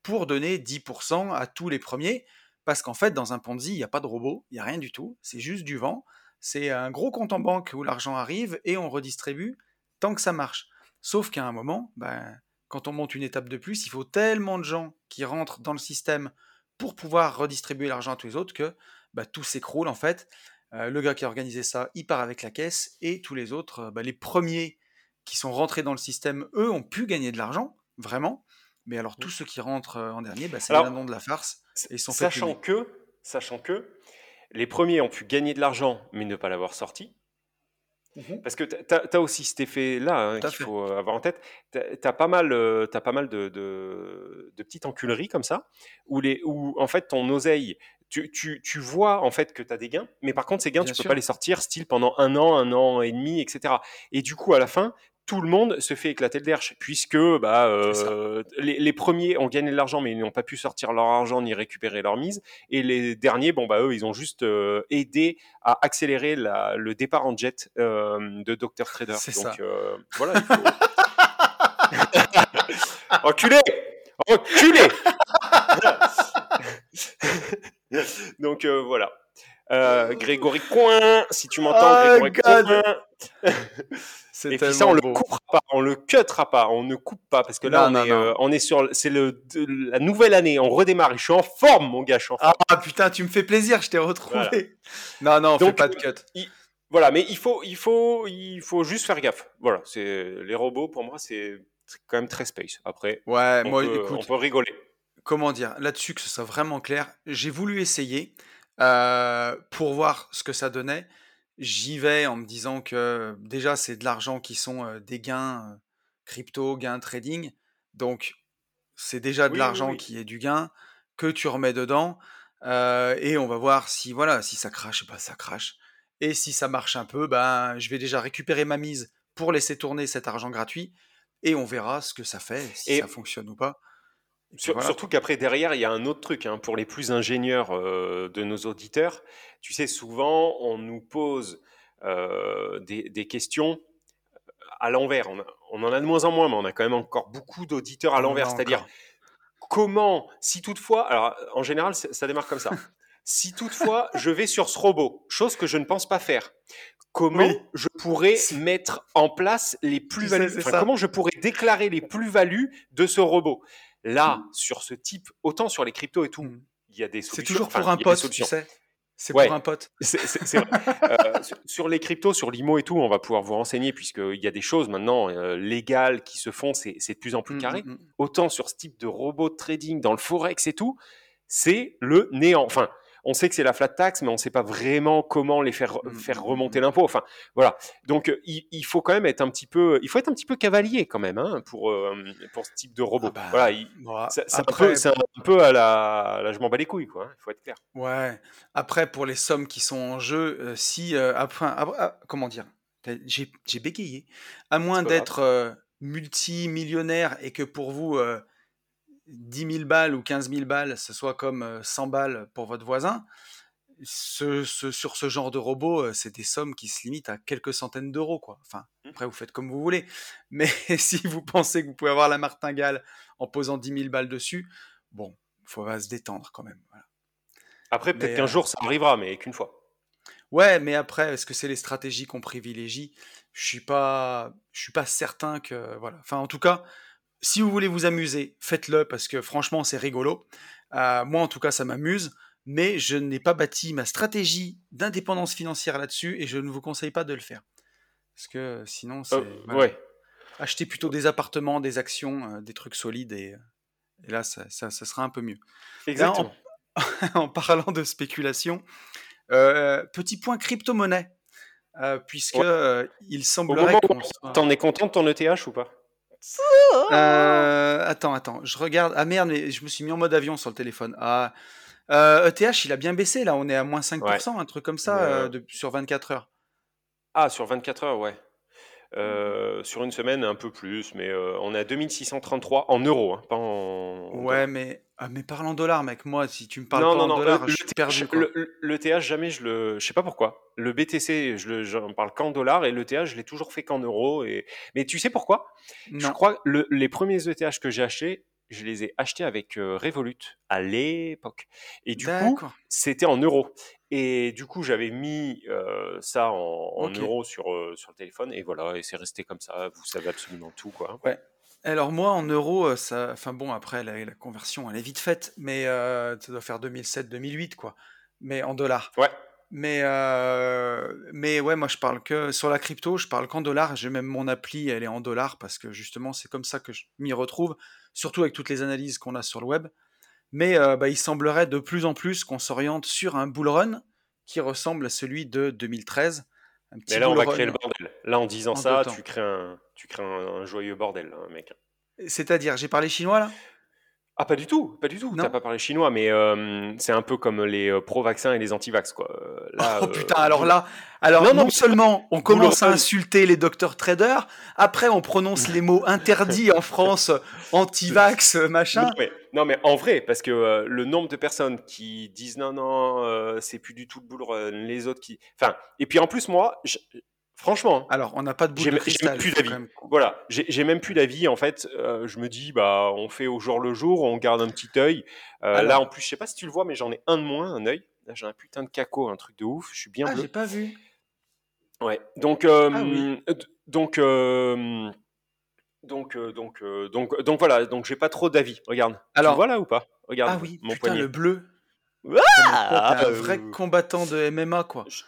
pour donner 10% à tous les premiers. Parce qu'en fait, dans un Ponzi, il n'y a pas de robot, il n'y a rien du tout, c'est juste du vent. C'est un gros compte en banque où l'argent arrive et on redistribue tant que ça marche. Sauf qu'à un moment, ben, quand on monte une étape de plus, il faut tellement de gens qui rentrent dans le système pour pouvoir redistribuer l'argent à tous les autres que ben, tout s'écroule en fait. Euh, le gars qui a organisé ça, il part avec la caisse et tous les autres, euh, ben, les premiers qui sont rentrés dans le système, eux, ont pu gagner de l'argent, vraiment. Mais alors tous ceux qui rentrent euh, en dernier, ben, c'est Alors, dindons de la farce et sont sachant que, sachant que les premiers ont pu gagner de l'argent mais ne pas l'avoir sorti. Parce que tu as, aussi cet effet-là hein, qu'il faut avoir en tête. Tu as, pas mal, euh, t'as pas mal de, de, de petites enculeries comme ça, où, les, où en fait ton oseille, tu, tu, tu vois en fait que tu as des gains, mais par contre ces gains, Bien tu peux sûr. pas les sortir style pendant un an, un an et demi, etc. Et du coup, à la fin, tout le monde se fait éclater le derche, puisque bah, euh, les, les premiers ont gagné de l'argent, mais ils n'ont pas pu sortir leur argent ni récupérer leur mise. Et les derniers, bon, bah, eux, ils ont juste euh, aidé à accélérer la- le départ en jet euh, de Dr. Trader. C'est Donc ça. euh, voilà, il faut. *laughs* Enculé Enculé *laughs* Donc euh, voilà. Euh, Grégory Coin, si tu m'entends, Oh, Grégory. Coin. *laughs* Et puis ça, on tellement le beau. coupera pas, on le cuttera pas, on ne coupe pas parce que là, Non, on, non, est, non. euh, on est sur, c'est le, de- la nouvelle année, on redémarre. Et je suis en forme, mon gars, je suis en forme. Ah putain, tu me fais plaisir, je t'ai retrouvé. Voilà. *laughs* Non, non, on fait Donc, pas de cut. il- voilà, mais il faut, il faut, il faut juste faire gaffe. Voilà, c'est les robots pour moi, c'est quand même très space. Après, Ouais, on moi, peut, on écoute, peut rigoler. comment dire, là-dessus, que ce soit vraiment clair, j'ai voulu essayer euh, pour voir ce que ça donnait. J'y vais en me disant que déjà, c'est de l'argent qui sont des gains crypto, gains trading. Donc, c'est déjà de Oui, l'argent oui. qui est du gain que tu remets dedans. euh, et on va voir si, voilà, si ça crache, bah, ça crache. Et si ça marche un peu, ben, je vais déjà récupérer ma mise pour laisser tourner cet argent gratuit. Et on verra ce que ça fait, si ça fonctionne ou pas. Sur- voilà, surtout qu'après, derrière, il y a un autre truc hein, pour les plus ingénieurs euh, de nos auditeurs. Tu sais, souvent, on nous pose euh, des, des questions à l'envers. On, en a de moins en moins, mais on a quand même encore beaucoup d'auditeurs à l'envers. C'est-à-dire, comment, si toutefois, alors en général, ça démarre comme ça. *laughs* Si toutefois, je vais sur ce robot, chose que je ne pense pas faire, comment Oui, je pourrais mettre en place les plus-values, enfin, comment je pourrais déclarer les plus-values de ce robot? Là, sur ce type, autant sur les cryptos et tout, Mm. il y a des C'est solutions. toujours Enfin, pour un pote, tu sais. C'est Ouais, pour un pote. *laughs* c'est c'est- c'est. Euh, sur, les cryptos, sur l'IMO et tout, on va pouvoir vous renseigner puisqu'il y a des choses maintenant euh, légales qui se font, c'est c'est de plus en plus Mm, carré. mm. Autant sur ce type de robot de trading dans le forex et tout, c'est le néant. Enfin, on sait que c'est la flat tax, mais on ne sait pas vraiment comment les faire, Mm, faire mm, remonter mm. l'impôt. Enfin, voilà. Donc, euh, il, il faut quand même être un petit peu, il faut être un petit peu cavalier quand même hein, pour, euh, pour ce type de Ah robot. bah, Voilà, il- c'est un peu, un à la, là, je m'en bats les couilles, quoi. Il faut être clair. ouais. Après, pour les sommes qui sont en jeu, euh, si, euh, après, après- ah, comment dire, j'ai bégayé. À moins d'être multimillionnaire et que pour vous, euh, 10 000 balles ou 15 000 balles, ce soit comme euh, 100 balles pour votre voisin, ce, ce- sur ce genre de robot, euh, c'est des sommes qui se limitent à quelques centaines d'euros, quoi. Enfin, Mmh. après, vous faites comme vous voulez. *laughs* Mais si vous pensez que vous pouvez avoir la martingale en posant 10 000 balles dessus, bon, faut va se détendre quand même. voilà. Après, peut-être qu'un euh, jour, ça arrivera, mais qu'une fois. ouais, mais après, est-ce que c'est les stratégies qu'on privilégie? Je suis pas, je suis pas certain que voilà. Enfin, en tout cas, si vous voulez vous amuser, faites-le parce que franchement, c'est rigolo. Euh, moi, en tout cas, ça m'amuse. Mais je n'ai pas bâti ma stratégie d'indépendance financière là-dessus et je ne vous conseille pas de le faire. Parce que sinon, c'est. Euh, voilà. ouais. Achetez plutôt des appartements, des actions, euh, des trucs solides et, et là, ça, ça- ça sera un peu mieux. Là, en, Exactement. *laughs* en parlant de spéculation, petit point crypto-monnaie, puisque Ouais. il Au semblerait moment où qu'on on soit. parle, t'en es content de ton ETH ou pas? Euh, attends, attends, je regarde. Ah merde, mais je me suis mis en mode avion sur le téléphone. Ah, euh, ETH, il a bien baissé là, on est à moins Ouais. 5%, un truc comme ça, Euh, euh, de- sur 24 heures. Ah, sur 24 heures, ouais. Euh, sur une semaine, un peu plus, mais euh, on est à 2633 en euros, hein, pas en Ouais, mais, ah, mais parle en dollars, mec. Moi, si tu me parles Non, pas non, en non, dollars, le, je suis perdu, quoi. le, le- TH, jamais je le. Je sais pas pourquoi. Le BTC, je j'en parle qu'en dollars et le TH, je l'ai toujours fait qu'en euros. Et... Mais tu sais pourquoi? Je crois que le- les premiers ETH que j'ai achetés, je les ai achetés avec euh, Revolut à l'époque. Et du coup, c'était en euros. Et du coup, j'avais mis euh, ça en, euros sur, euh, sur le téléphone. Et voilà, et c'est resté comme ça. Vous savez absolument tout, quoi. Ouais. Alors moi, en euros, euh, ça... Enfin bon, après, la, la conversion, elle est vite faite, mais euh, ça doit faire 2007-2008, quoi. Mais en dollars. Ouais. Mais, euh, mais ouais, moi, je parle que... Sur la crypto, je parle qu'en dollars. J'ai même mon appli, elle est en dollars, parce que justement, c'est comme ça que je m'y retrouve, surtout avec toutes les analyses qu'on a sur le web. Mais euh, bah, il semblerait de plus en plus qu'on s'oriente sur un bull run qui ressemble à celui de 2013. Un petit Mais là, on va créer le bordel. Là, en disant en ça, tu crées un, tu crées un, un joyeux bordel, hein, mec. C'est-à-dire, j'ai parlé chinois là? Ah, pas du tout, pas du tout. T'as pas parlé chinois, mais euh, c'est un peu comme les euh, pro-vaccins et les anti-vax, quoi. Euh, Là, Oh putain, alors là, alors Non, non, seulement on commence à insulter les docteurs traders, après on prononce les mots interdits en France, *laughs* anti-vax, machin. Non mais, non, mais en vrai, parce que le nombre de personnes qui disent non, non, c'est plus du tout le run, les autres qui. Enfin, et puis en plus, moi, franchement, hein, Alors, on n'a pas de boule de cristal, même plus d'avis. même. Voilà, j'ai même plus d'avis. En fait, euh, je me dis, bah, on fait au jour le jour, on garde un petit œil. Euh, là, en plus, je sais pas si tu le vois, mais j'en ai un de moins, un œil. Là, j'ai un putain de caco, un truc de ouf. Je suis bien ah, bleu. j'ai pas vu. Ouais. Donc, Ah oui. euh, d- donc, donc, donc, donc, donc voilà. Donc, j'ai pas trop d'avis. Regarde. Tu le Alors, vois là ou pas? Ah Regarde oui, mon putain, le poignet. bleu. Comme quoi, Ah, un vrai euh, combattant de MMA, quoi. je-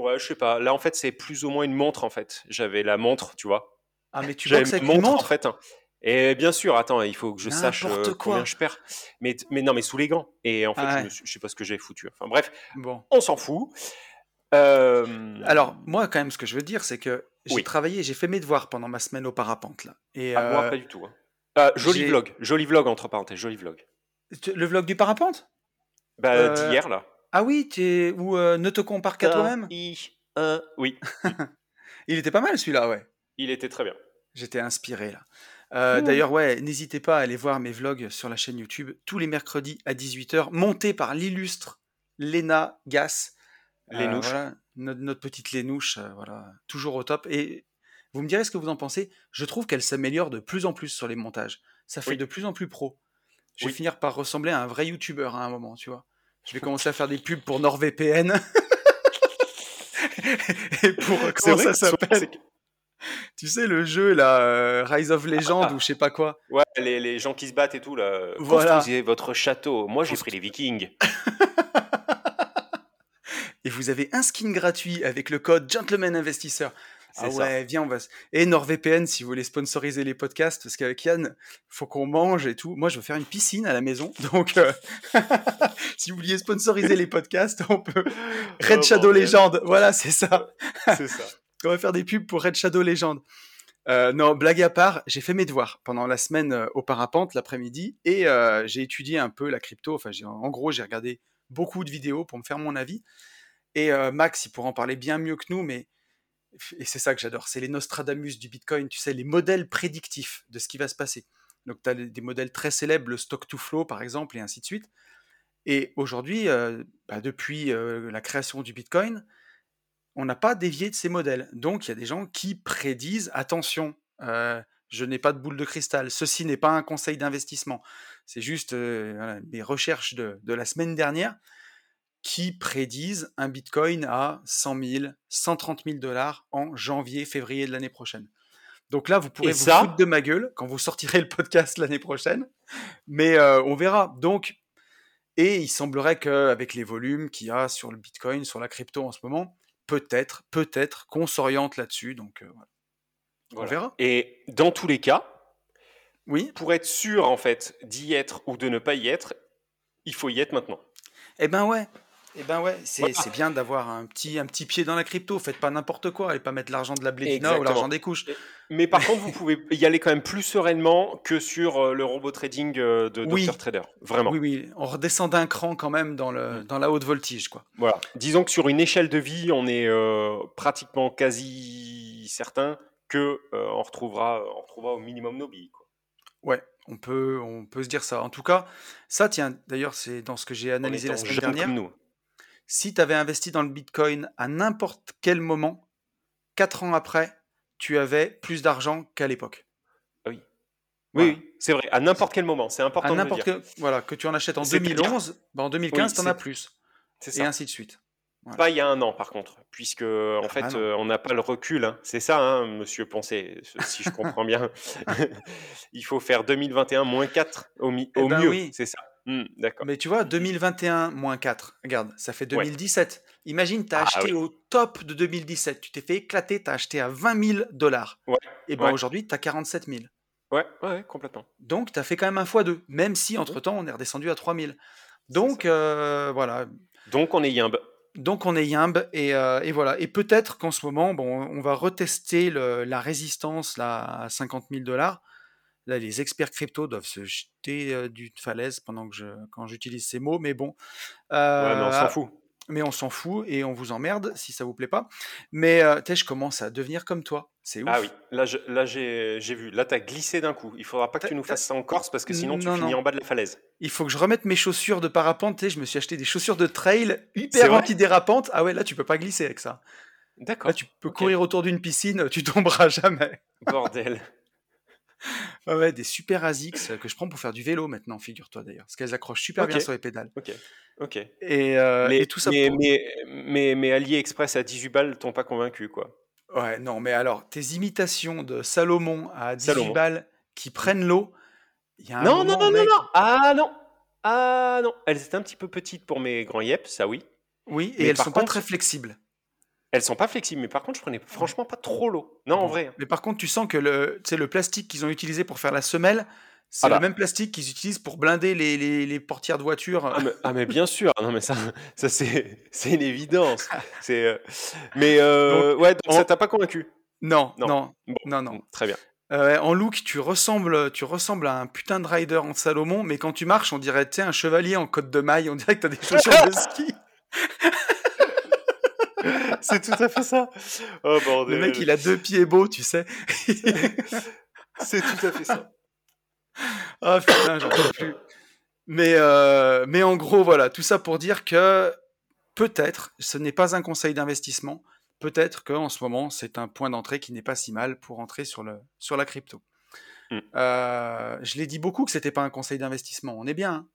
Ouais, je sais pas. Là, en fait, c'est plus ou moins une montre, en fait. J'avais la montre, tu vois. Ah, mais tu J'avais boxes avec une une montre, en montre? fait. hein. Et bien sûr, attends, il faut que je sache euh, combien je perds. Mais, mais non, mais sous les gants. Et en fait, Ah je, ouais. me suis- je sais pas ce que j'ai foutu. Enfin bref, Bon. on s'en fout. Euh, Alors, moi, quand même, ce que je veux dire, c'est que j'ai Oui. travaillé, j'ai fait mes devoirs pendant ma semaine au parapente, là. Et ah, moi, euh, pas du tout. hein. Ah, joli vlog. Joli vlog, entre parenthèses. Joli vlog. le vlog du parapente? Bah, Euh, d'hier, là. Ah oui, tu es... ou euh, ne te compare qu'à toi-même? un. Oui, *laughs* Il était pas mal, celui-là, ouais. il était très bien. J'étais inspiré là. Euh, Ouh. D'ailleurs, ouais, n'hésitez pas à aller voir mes vlogs sur la chaîne YouTube tous les mercredis à 18h, montés par l'illustre Léna Gas. Euh, Lénouche. voilà, notre, notre petite Lénouche, euh, voilà, toujours au top. Et vous me direz ce que vous en pensez. Je trouve qu'elle s'améliore de plus en plus sur les montages. Ça fait Oui. de plus en plus pro. Je vais Oui. finir par ressembler à un vrai YouTuber à un moment, tu vois. Je vais commencer à faire des pubs pour NordVPN. *laughs* Et pour comment ça s'appelle Tu sais le jeu là, euh, Rise of Legend Ah. ou je sais pas quoi. Ouais, les, les gens qui se battent et tout, là. Voilà. Construisez votre château? Moi, j'ai pris les vikings. *laughs* Et vous avez un skin gratuit avec le code Gentleman Investisseur. Ah ça. ouais, viens, on va. Et NordVPN si vous voulez sponsoriser les podcasts, parce qu'avec Yann, faut qu'on mange et tout. Moi, je veux faire une piscine à la maison, *laughs* donc euh, *laughs* si vous vouliez sponsoriser les podcasts, on peut. *laughs* Red Oh, Shadow. Legend, voilà, c'est ça. C'est ça. On va faire des pubs pour Red Shadow Legend. Euh, non, blague à part, j'ai fait mes devoirs pendant la semaine euh, au parapente l'après-midi et euh, j'ai étudié un peu la crypto. Enfin, en gros, j'ai regardé beaucoup de vidéos pour me faire mon avis. Et Max, il pourra en parler bien mieux que nous, mais et c'est ça que j'adore, c'est les Nostradamus du Bitcoin, tu sais, les modèles prédictifs de ce qui va se passer. Donc, tu as des modèles très célèbres, le stock to flow par exemple, et ainsi de suite. Et aujourd'hui, euh, bah, depuis euh, la création du Bitcoin, on n'a pas dévié de ces modèles. Donc, il y a des gens qui prédisent, attention, euh, je n'ai pas de boule de cristal, ceci n'est pas un conseil d'investissement, c'est juste voilà, des recherches de, de la semaine dernière qui prédisent un Bitcoin à 100 000, 130 000 dollars en janvier, février de l'année prochaine. Donc là, vous pourrez vous foutre de ma gueule quand vous sortirez *laughs* le podcast l'année prochaine, mais euh, on verra. Donc, et il semblerait qu'avec les volumes qu'il y a sur le Bitcoin, sur la crypto en ce moment, peut-être, peut-être qu'on s'oriente là-dessus. Donc, euh, voilà. on Voilà. verra. Et dans tous les cas, Oui. pour être sûr en fait d'y être ou de ne pas y être, il faut y être maintenant. Eh ben ouais. Eh ben ouais, c'est Voilà. bien d'avoir un petit, un petit pied dans la crypto. Faites pas n'importe quoi et pas mettre l'argent de la blédina ou l'argent des couches. Mais par contre, vous pouvez y aller quand même plus sereinement que sur euh, le robot trading euh, de Oui. Dr Trader. Vraiment. Oui, oui, on redescend d'un cran quand même dans, le, Mm. dans la haute voltige, quoi. Voilà. Disons que sur une échelle de vie, on est euh, pratiquement quasi certain que euh, on retrouvera, on retrouvera au minimum nos billes. quoi. Ouais, on peut, on peut se dire ça. En tout cas, ça, tiens, d'ailleurs, c'est dans ce que j'ai analysé la semaine dernière. comme nous. Si tu avais investi dans le Bitcoin à n'importe quel moment, 4 ans après, tu avais plus d'argent qu'à l'époque. Oui, Voilà. oui, c'est vrai. À n'importe quel moment, c'est À important le n'importe quel... Voilà, que tu en achètes en C'est-à-dire- 2011, bah en 2015, Oui, tu en as plus. C'est Et ça. ainsi de suite. Pas il y a un an, par contre, puisque en Ah, fait, euh, on n'a pas le recul. hein. C'est ça, hein, Monsieur Poncet, si je comprends bien. *laughs* il faut faire 2021 moins 4 au, mi- Eh au ben mieux. oui. C'est ça. D'accord. Mais tu vois, 2021 moins 4, regarde, ça fait Ouais. 2017. Imagine, tu as Ah acheté oui. au top de 2017. Tu t'es fait éclater, tu as acheté à 20 000 dollars. Ouais, Et ben ouais. aujourd'hui, tu as 47 000. Ouais, ouais, complètement. Donc, tu as fait quand même un x2, même si entre-temps, on est redescendu à 3 000. Donc, euh, voilà. Donc, on est yimbe. Donc, on est yimbe. Et, euh, et voilà. Et peut-être qu'en ce moment, bon, on va retester le- la résistance là, à 50 000 dollars. Là, les experts crypto doivent se jeter euh, d'une falaise pendant que je, quand j'utilise ces mots, mais bon. Ouais, mais on s'en fout. mais on s'en fout et on vous emmerde si ça vous plaît pas. Mais tu sais, je commence à devenir comme toi. C'est ouf. Ah oui, là, je- là j'ai vu. Là, tu as glissé d'un coup. Il faudra pas que tu nous fasses ça en Corse parce que sinon, tu Non, finis non. en bas de la falaise. Il faut que je remette mes chaussures de parapente. Je me suis acheté des chaussures de trail hyper antidérapantes. Ah ouais, là, tu peux pas glisser avec ça. D'accord. Là, tu peux courir autour d'une piscine, tu *laughs* tomberas jamais. Bordel. *laughs* Ouais, des super ASICS que je prends pour faire du vélo maintenant, figure-toi d'ailleurs. Parce qu'elles accrochent super bien sur les pédales. Ok. Ok. Et, euh, mais, et tout ça mais, pour- mais, mais, mais AliExpress à 18 balles t'ont pas convaincu, quoi. Ouais, non, mais alors, tes imitations de Salomon à 18 Salomon. balles qui prennent l'eau, il y a un Non, non, moment, non, non, mec- non. Ah non. Ah non. Elles étaient un petit peu petites pour mes grands yep, ça oui. Oui, et Mais elles sont pas très flexibles. Elles sont pas flexibles, mais par contre, je prenais franchement pas trop l'eau. Non, en vrai. hein. Mais par contre, tu sens que le, le plastique qu'ils ont utilisé pour faire la semelle, c'est Ah bah. le même plastique qu'ils utilisent pour blinder les, les- les portières de voiture. Ah mais, ah, mais bien *laughs* sûr, non mais ça, ça c'est, c'est une évidence. *laughs* C'est, euh, mais euh, ouais, donc on- ça t'a pas convaincu? Non, Non. non, Bon, non, non. Très bien. Euh, en look, tu ressembles, tu ressembles à un putain de rider en Salomon, mais quand tu marches, on dirait un chevalier en côte de maille. On dirait que t'as des chaussures de *laughs* ski. C'est tout à fait ça. Oh bordel. Le mec, il a deux pieds beaux, tu sais. *laughs* C'est tout à fait ça. Ah putain, j'en peux plus. Mais, euh, mais en gros, voilà, tout ça pour dire que peut-être, ce n'est pas un conseil d'investissement, peut-être qu'en ce moment, c'est un point d'entrée qui n'est pas si mal pour entrer sur, le, sur la crypto. Mm. Euh, je l'ai dit beaucoup que c'était pas un conseil d'investissement. On est bien. hein.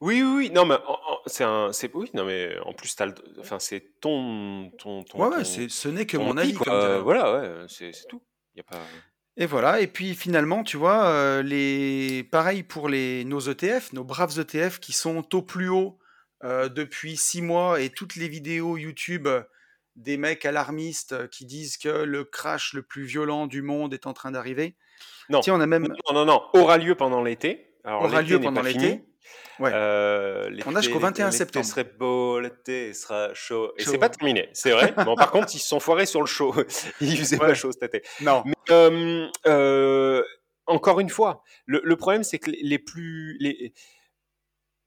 Oui, oui, oui. Non, mais en- en- c'est un, c'est oui, non, mais en plus, t'as le, enfin, c'est ton, ton, ton, Ouais, ouais, ton- c'est- ce n'est que ton mon avis. quoi. comme Voilà, ouais, c'est, c'est tout. Y a pas. Et voilà, et puis finalement, tu vois, euh, les... pareil pour les... nos ETF, nos braves ETF qui sont au plus haut euh, depuis six mois et toutes les vidéos YouTube euh, des mecs alarmistes euh, qui disent que le crash le plus violent du monde est en train d'arriver. Non. Tiens, on a même... Non, non, non. Aura lieu pendant l'été. Alors, Aura l'été lieu n'est pendant pas l'été. Ouais. Euh, On a jusqu'au l'été- 21 l'été septembre. serait beau, l'été sera chaud. Et c'est pas terminé, c'est vrai. Bon, par contre, ils se sont foirés sur le chaud. *laughs* Ils faisaient Ouais. pas chaud cet été. Non. Mais, euh, euh, encore une fois, le, le problème, c'est que les- les plus. Les...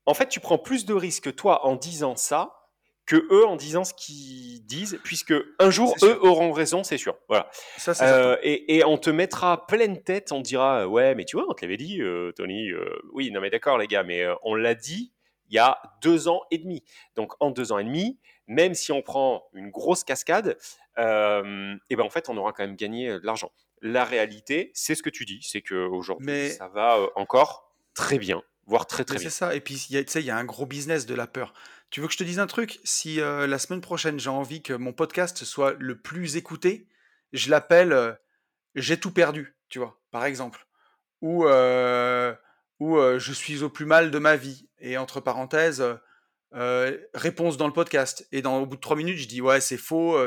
En fait, tu prends plus de risques, toi, en disant ça, que eux en disant ce qu'ils disent, puisque un jour, eux auront raison, c'est sûr. Voilà. Ça, Euh, et, et on te mettra pleine tête, on te dira ouais, mais tu vois, on te l'avait dit, euh, Tony. euh, oui, non, mais d'accord, les gars, mais euh, on l'a dit il y a deux ans et demi. Donc en deux ans et demi, même si on prend une grosse cascade, euh, et ben en fait, on aura quand même gagné euh, de l'argent. La réalité, c'est ce que tu dis, c'est qu'aujourd'hui, Mais- ça va euh, encore très bien, voire très très Mais bien. c'est ça. Et puis, tu sais, il y a un gros business de la peur. Tu veux que je te dise un truc? Si euh, la semaine prochaine, j'ai envie que mon podcast soit le plus écouté, je l'appelle euh, J'ai tout perdu, tu vois, par exemple. Ou, euh, ou euh, Je suis au plus mal de ma vie. Et entre parenthèses, réponse dans le podcast. Et dans, au bout de trois minutes, je dis Ouais, c'est faux.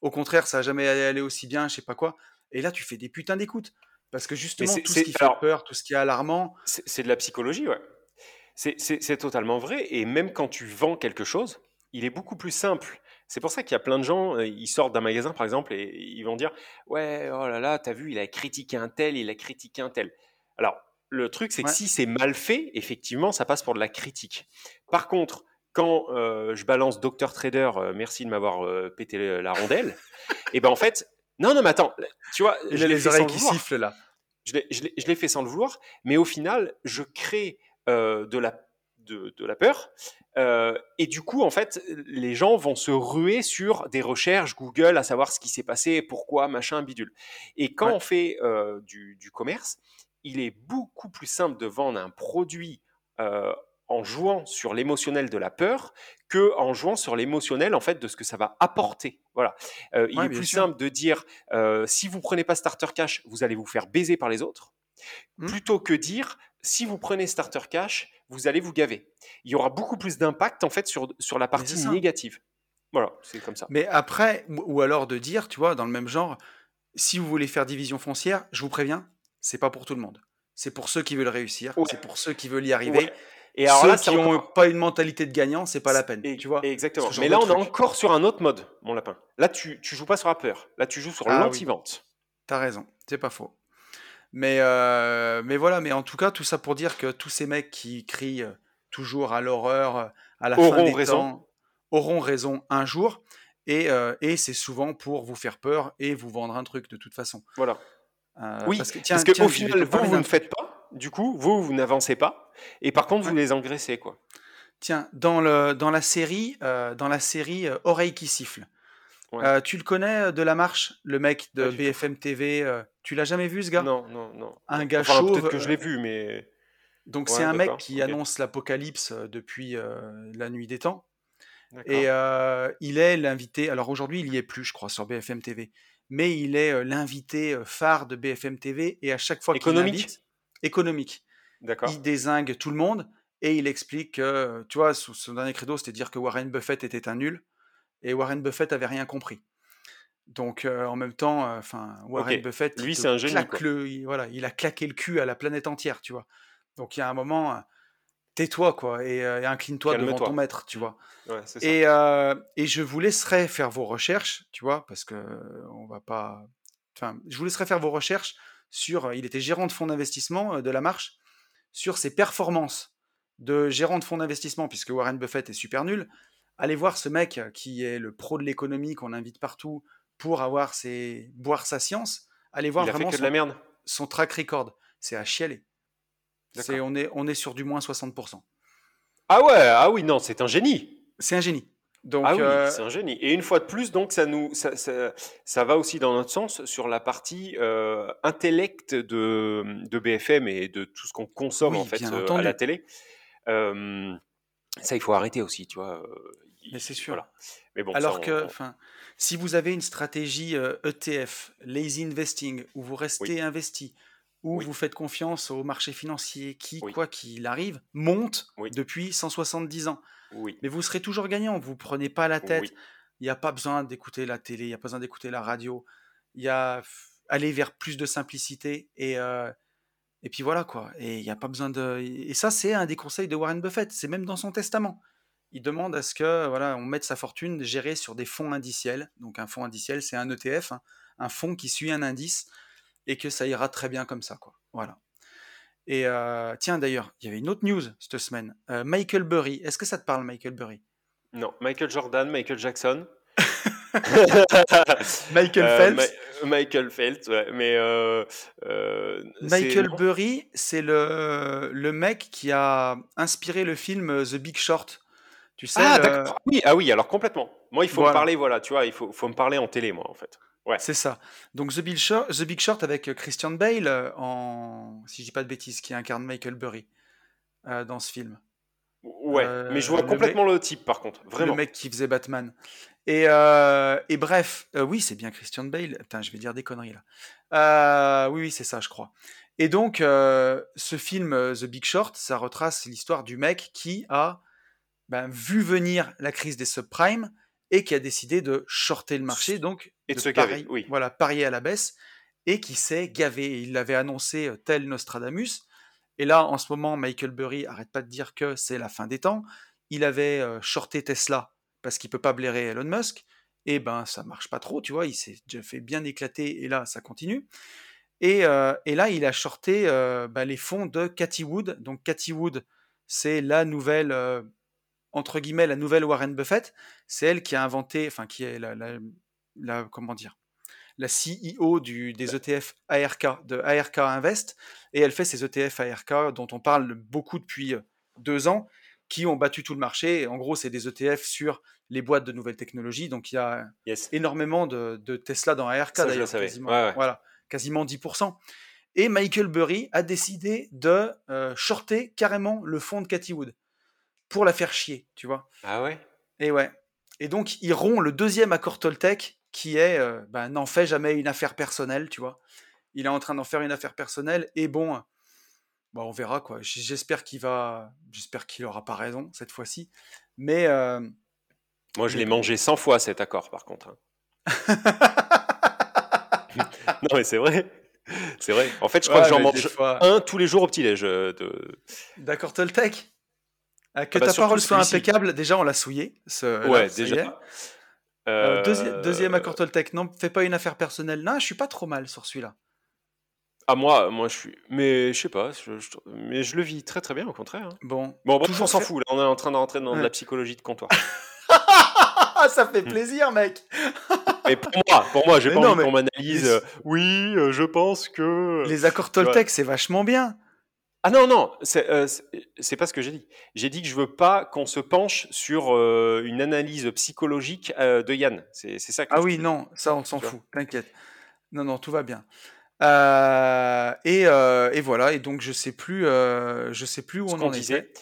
au contraire, ça n'a jamais allé aussi bien, je sais pas quoi. Et là, tu fais des putins d'écoute. Parce que justement, tout ce qui fait alors- peur, tout ce qui est alarmant, c'est de la psychologie, ouais. C'est- totalement vrai. Et même quand tu vends quelque chose, il est beaucoup plus simple. C'est pour ça qu'il y a plein de gens, euh, ils sortent d'un magasin par exemple et ils vont dire Ouais, oh là là, t'as vu, il a critiqué un tel, il a critiqué un tel. Alors, le truc, c'est que Ouais. si c'est mal fait, effectivement, ça passe pour de la critique. Par contre, quand euh, je balance Dr Trader, euh, merci de m'avoir euh, pété la rondelle, *laughs* et ben en fait, non, non, mais attends, tu vois, je les oreilles le qui sifflent là. je l'ai- fait sans le vouloir, mais au final, je crée de, la, de, de la peur. euh, et du coup, en fait, les gens vont se ruer sur des recherches Google à savoir ce qui s'est passé, pourquoi, machin, bidule. Et quand Ouais. on fait euh, du, du commerce, il est beaucoup plus simple de vendre un produit euh, en jouant sur l'émotionnel de la peur que en jouant sur l'émotionnel en fait de ce que ça va apporter. Voilà. Euh, il est plus sûr. simple de dire euh, si vous prenez pas Starter Cash, vous allez vous faire baiser par les autres, Hmm. plutôt que dire si vous prenez Starter Cash, vous allez vous gaver. Il y aura beaucoup plus d'impact en fait sur, sur la partie négative. Voilà, c'est comme ça. Mais après, ou alors de dire, tu vois, dans le même genre, si vous voulez faire division foncière, je vous préviens, c'est pas pour tout le monde. C'est pour ceux qui veulent réussir, Ouais. c'est pour ceux qui veulent y arriver. Ouais. Et alors ceux là, qui n'ont encore- pas une mentalité de gagnant, c'est pas la peine. Et- tu vois Exactement. Mais là, on est encore sur un autre mode, mon lapin. Là, tu, tu joues pas sur la peur. Là, tu joues sur Ah oui. l'anti-vente. T'as raison, c'est pas faux. Mais, euh, mais voilà, mais en tout cas, tout ça pour dire que tous ces mecs qui crient toujours à l'horreur, à la fin Auront des raison. temps, auront raison un jour. Et, euh, et c'est souvent pour vous faire peur et vous vendre un truc de toute façon. Voilà. Euh, Oui, parce que, tiens, Parce te final, vous, vous ne faites pas. Du coup, vous, vous n'avancez pas. Et par contre, vous Ouais. les engraissez, quoi. Tiens, dans, le, dans la série, dans la série euh, Oreille qui siffle, Ouais. euh, tu le connais euh, de la marche, le mec de. BFM TV. euh, tu l'as jamais vu ce gars? Non, non, non. Un gars Enfin, chauve, Peut-être que je l'ai vu, mais. Donc Ouais, c'est un mec qui annonce l'apocalypse depuis la nuit des temps. Et il est l'invité. Alors aujourd'hui, il y est plus, je crois, sur BFM TV. Mais il est l'invité phare de BFM TV. Et à chaque fois qu'il Économique? invite, économique, D'accord. il désingue tout le monde et il explique que, tu vois, son, son dernier credo, c'était de dire que Warren Buffett était un nul. Et Warren Buffett avait rien compris. Donc euh, en même temps, euh, enfin Warren. Buffett, il Lui, c'est un génie, claque quoi. le, il- voilà, il a claqué le cul à la planète entière, tu vois. Donc il y a un moment, euh, tais-toi quoi et, et incline-toi devant ton maître, tu vois. Ouais, c'est ça. Et, et je vous laisserai faire vos recherches, tu vois, parce que on va pas. Enfin, je vous laisserai faire vos recherches sur. Il était gérant de fonds d'investissement de la Marche, sur ses performances de gérant de fonds d'investissement, puisque Warren Buffett est super nul. Allez voir ce mec euh, qui est le pro de l'économie qu'on invite partout pour avoir ses boire sa science. Allez voir Il a fait vraiment de son, la merde. son track record. C'est à chialer. C'est, on, est, on est sur du moins 60%. Ah ouais, ah oui, non, c'est un génie. C'est un génie. Donc, ah oui, euh, c'est un génie. Et une fois de plus, donc ça nous, ça, ça, ça va aussi dans notre sens sur la partie euh, intellect de, de BFM et de tout ce qu'on consomme Oui, en fait euh, à la télé. Ça, il faut arrêter aussi, tu vois. Mais c'est sûr. Voilà. Mais bon, Alors ça, on- que, on- si vous avez une stratégie euh, ETF, lazy investing, où vous restez investi, où Oui. vous faites confiance au marché financier qui, Oui. quoi qu'il arrive, monte depuis 170 ans. oui, Mais vous serez toujours gagnant, vous prenez pas la tête. Il n'y a pas besoin d'écouter la télé, il n'y a pas besoin d'écouter la radio. Il y a aller vers plus de simplicité et euh, et puis voilà quoi. Et il n'y a pas besoin de. Et ça c'est un des conseils de Warren Buffett. C'est même dans son testament. Il demande à ce que voilà on mette sa fortune gérée sur des fonds indiciels. Donc un fonds indiciel c'est un ETF, hein, un fonds qui suit un indice et que ça ira très bien comme ça quoi. Voilà. Et euh, tiens d'ailleurs il y avait une autre news cette semaine. Euh, Michael Burry. Est-ce que ça te parle Michael Burry? Non, Michael Jordan, Michael Jackson. *laughs* *laughs* Michael Euh, Phelps? Ma- *laughs* Michael Phelps, ouais, mais euh, euh, Michael. Burry, c'est le, le mec qui a inspiré le film euh, The Big Short. Tu sais, Ah le- d'accord. Oui, ah oui, alors complètement. Moi, il faut Voilà. me parler, voilà, tu vois, il faut, faut me parler en télé, moi, en fait. Ouais. c'est ça. Donc The Big, Short, The Big Short avec Christian Bale en, si je dis pas de bêtises, qui incarne Michael Burry euh, dans ce film. Ouais, Euh, mais je vois le complètement le type, par contre, vraiment. Le mec qui faisait Batman. Et, euh, et bref, euh, oui, c'est bien Christian Bale. Putain, je vais dire des conneries là. Euh, oui, oui, c'est ça, je crois. Et donc, euh, ce film euh, The Big Short, ça retrace l'histoire du mec qui a ben, vu venir la crise des subprimes et qui a décidé de shorter le marché, donc Et de se gaver, oui. voilà, parier à la baisse, et qui s'est gavé. Il l'avait annoncé euh, tel Nostradamus. Et là, en ce moment, Michael Burry arrête pas de dire que c'est la fin des temps. Il avait euh, shorté Tesla parce qu'il peut pas blairer Elon Musk. Et ben, ça marche pas trop, tu vois. Il s'est déjà fait bien éclater et là, ça continue. Et, euh, là, il a shorté euh, ben, les fonds de Cathy Wood. Donc, Cathy Wood, c'est la nouvelle, entre guillemets, la nouvelle Warren Buffett. C'est elle qui a inventé, enfin, qui est la- la- comment dire, la CEO du, des ETF ARK, de ARK Invest. Et elle fait ces ETF ARK dont on parle beaucoup depuis euh, deux ans, qui ont battu tout le marché. Et en gros, c'est des ETF sur les boîtes de nouvelles technologies. Donc, il y a Yes. énormément de, de Tesla dans ARK d'ailleurs, quasiment, Ouais, ouais. Voilà, quasiment 10%. Et Michael Burry a décidé de euh, shorter carrément le fonds de Cathy Wood pour la faire chier, tu vois. Ah ouais? Et ouais. Et donc, il rompt le deuxième accord Toltec qui est euh, ben, n'en fais jamais une affaire personnelle, tu vois. Il est en train d'en faire une affaire personnelle et bon, euh, bon on verra quoi. J'espère qu'il va, j'espère qu'il aura pas raison cette fois-ci. Mais euh, Moi, je l'ai mangé 100 fois, cet accord, par contre. hein. *laughs* Non, mais c'est vrai. C'est vrai. En fait, je crois Ouais, que j'en mange fois- un tous les jours au petit-déj. De... D'accord Toltec? Ah, Que Ah bah, ta parole soit impeccable, déjà on l'a souillé. ce- Ouais, là, déjà. Euh, deuxi- Euh, deuxième accord Toltec, non, fais pas une affaire personnelle. Non, je suis pas trop mal sur celui-là. Ah, moi, moi, je suis. Mais je sais pas. je- je- Mais je le vis très très bien, au contraire. hein. Bon, Bon, bon, Toujours on s'en fait- fout. Là, on est en train de rentrer dans de la psychologie de comptoir. *laughs* ça fait plaisir, mec. *laughs* Mais pour moi, pour moi, j'ai pas non, envie mais- qu'on m'analyse. euh, oui, euh, je pense que. Les accords. Toltec, c'est vachement bien. Ah non, non, c'est euh, c'est- pas ce que j'ai dit. J'ai dit que je veux pas qu'on se penche sur euh, une analyse psychologique euh, de Yann. C'est ça que Ah oui, dis. non, ça on s'en fout, t'inquiète. Non, non, tout va bien. Et, et voilà, et donc je sais plus, je sais plus où Ce on en disait. était.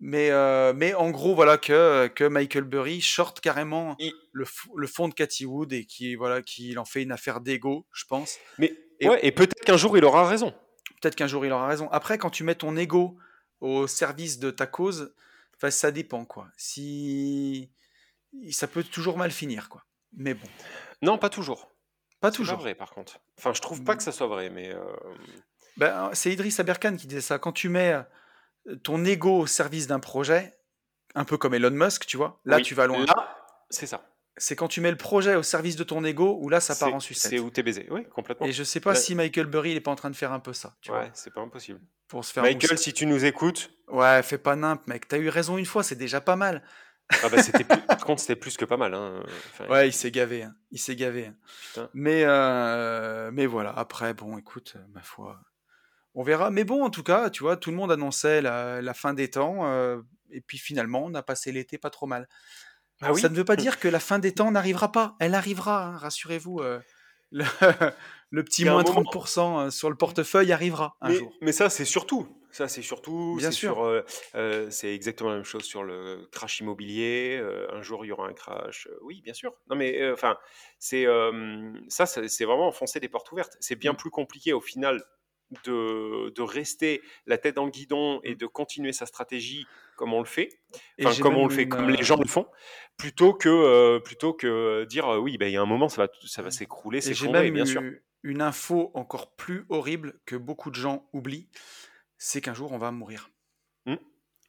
Mais, mais en gros, voilà que, que Michael Burry short carrément Il- le, le fond de Cathy Wood et qui voilà qu'il en fait une affaire d'ego, je pense. Mais Et- ouais, et peut-être qu'un jour il aura raison. Peut-être qu'un jour il aura raison. Après, quand tu mets ton ego au service de ta cause, ça dépend quoi. Si ça peut toujours mal finir, quoi. Mais bon. Non, pas toujours. Pas C'est toujours. vrai, par contre. Enfin, je trouve pas que ça soit vrai, mais. euh, Ben, c'est Idriss Aberkan qui disait ça. Quand tu mets euh, ton ego au service d'un projet, un peu comme Elon Musk, tu vois, là oui, tu vas loin. Là, c'est ça. C'est quand tu mets le projet au service de ton ego où là ça part en sucette. C'est où t'es baisé. Oui, complètement. Et je sais pas Là- si Michael Burry il est pas en train de faire un peu ça, tu Ouais, c'est pas impossible. pour se faire Michael, mousser. si tu nous écoutes, Ouais, fais pas nimp, mec. T'as eu raison une fois, c'est déjà pas mal. ah bah, c'était plus- par contre, c'était plus que pas mal. Hein. Enfin, Ouais, il s'est gavé, hein. il s'est gavé. hein. Mais, euh, mais voilà, après, bon, écoute, euh, ma foi, on verra. Mais bon, en tout cas, tu vois, tout le monde annonçait la, la fin des temps, euh, et puis finalement, on a passé l'été pas trop mal. Ah oui? Ça ne veut pas *laughs* dire que la fin des temps n'arrivera pas. Elle arrivera, hein, rassurez-vous. euh, le, *laughs* le petit moins moment- 30% sur le portefeuille arrivera un mais, jour. mais ça, c'est surtout. Ça, c'est surtout. Bien sûr. euh, euh, c'est exactement la même chose sur le crash immobilier. euh, un jour, il y aura un crash. euh, oui, bien sûr. Non, mais euh, enfin, c'est euh, ça, c'est vraiment enfoncer des portes ouvertes. C'est bien Mm. plus compliqué au final de, de rester la tête dans le guidon et de continuer sa stratégie comme on le fait, enfin comme on le fait, une, comme euh, les gens le font, plutôt que euh, plutôt que dire euh, oui, ben, il y a un moment, ça va, ça va s'écrouler, Et j'ai s'effondrer, bien sûr. une info encore plus horrible que beaucoup de gens oublient, c'est qu'un jour on va mourir.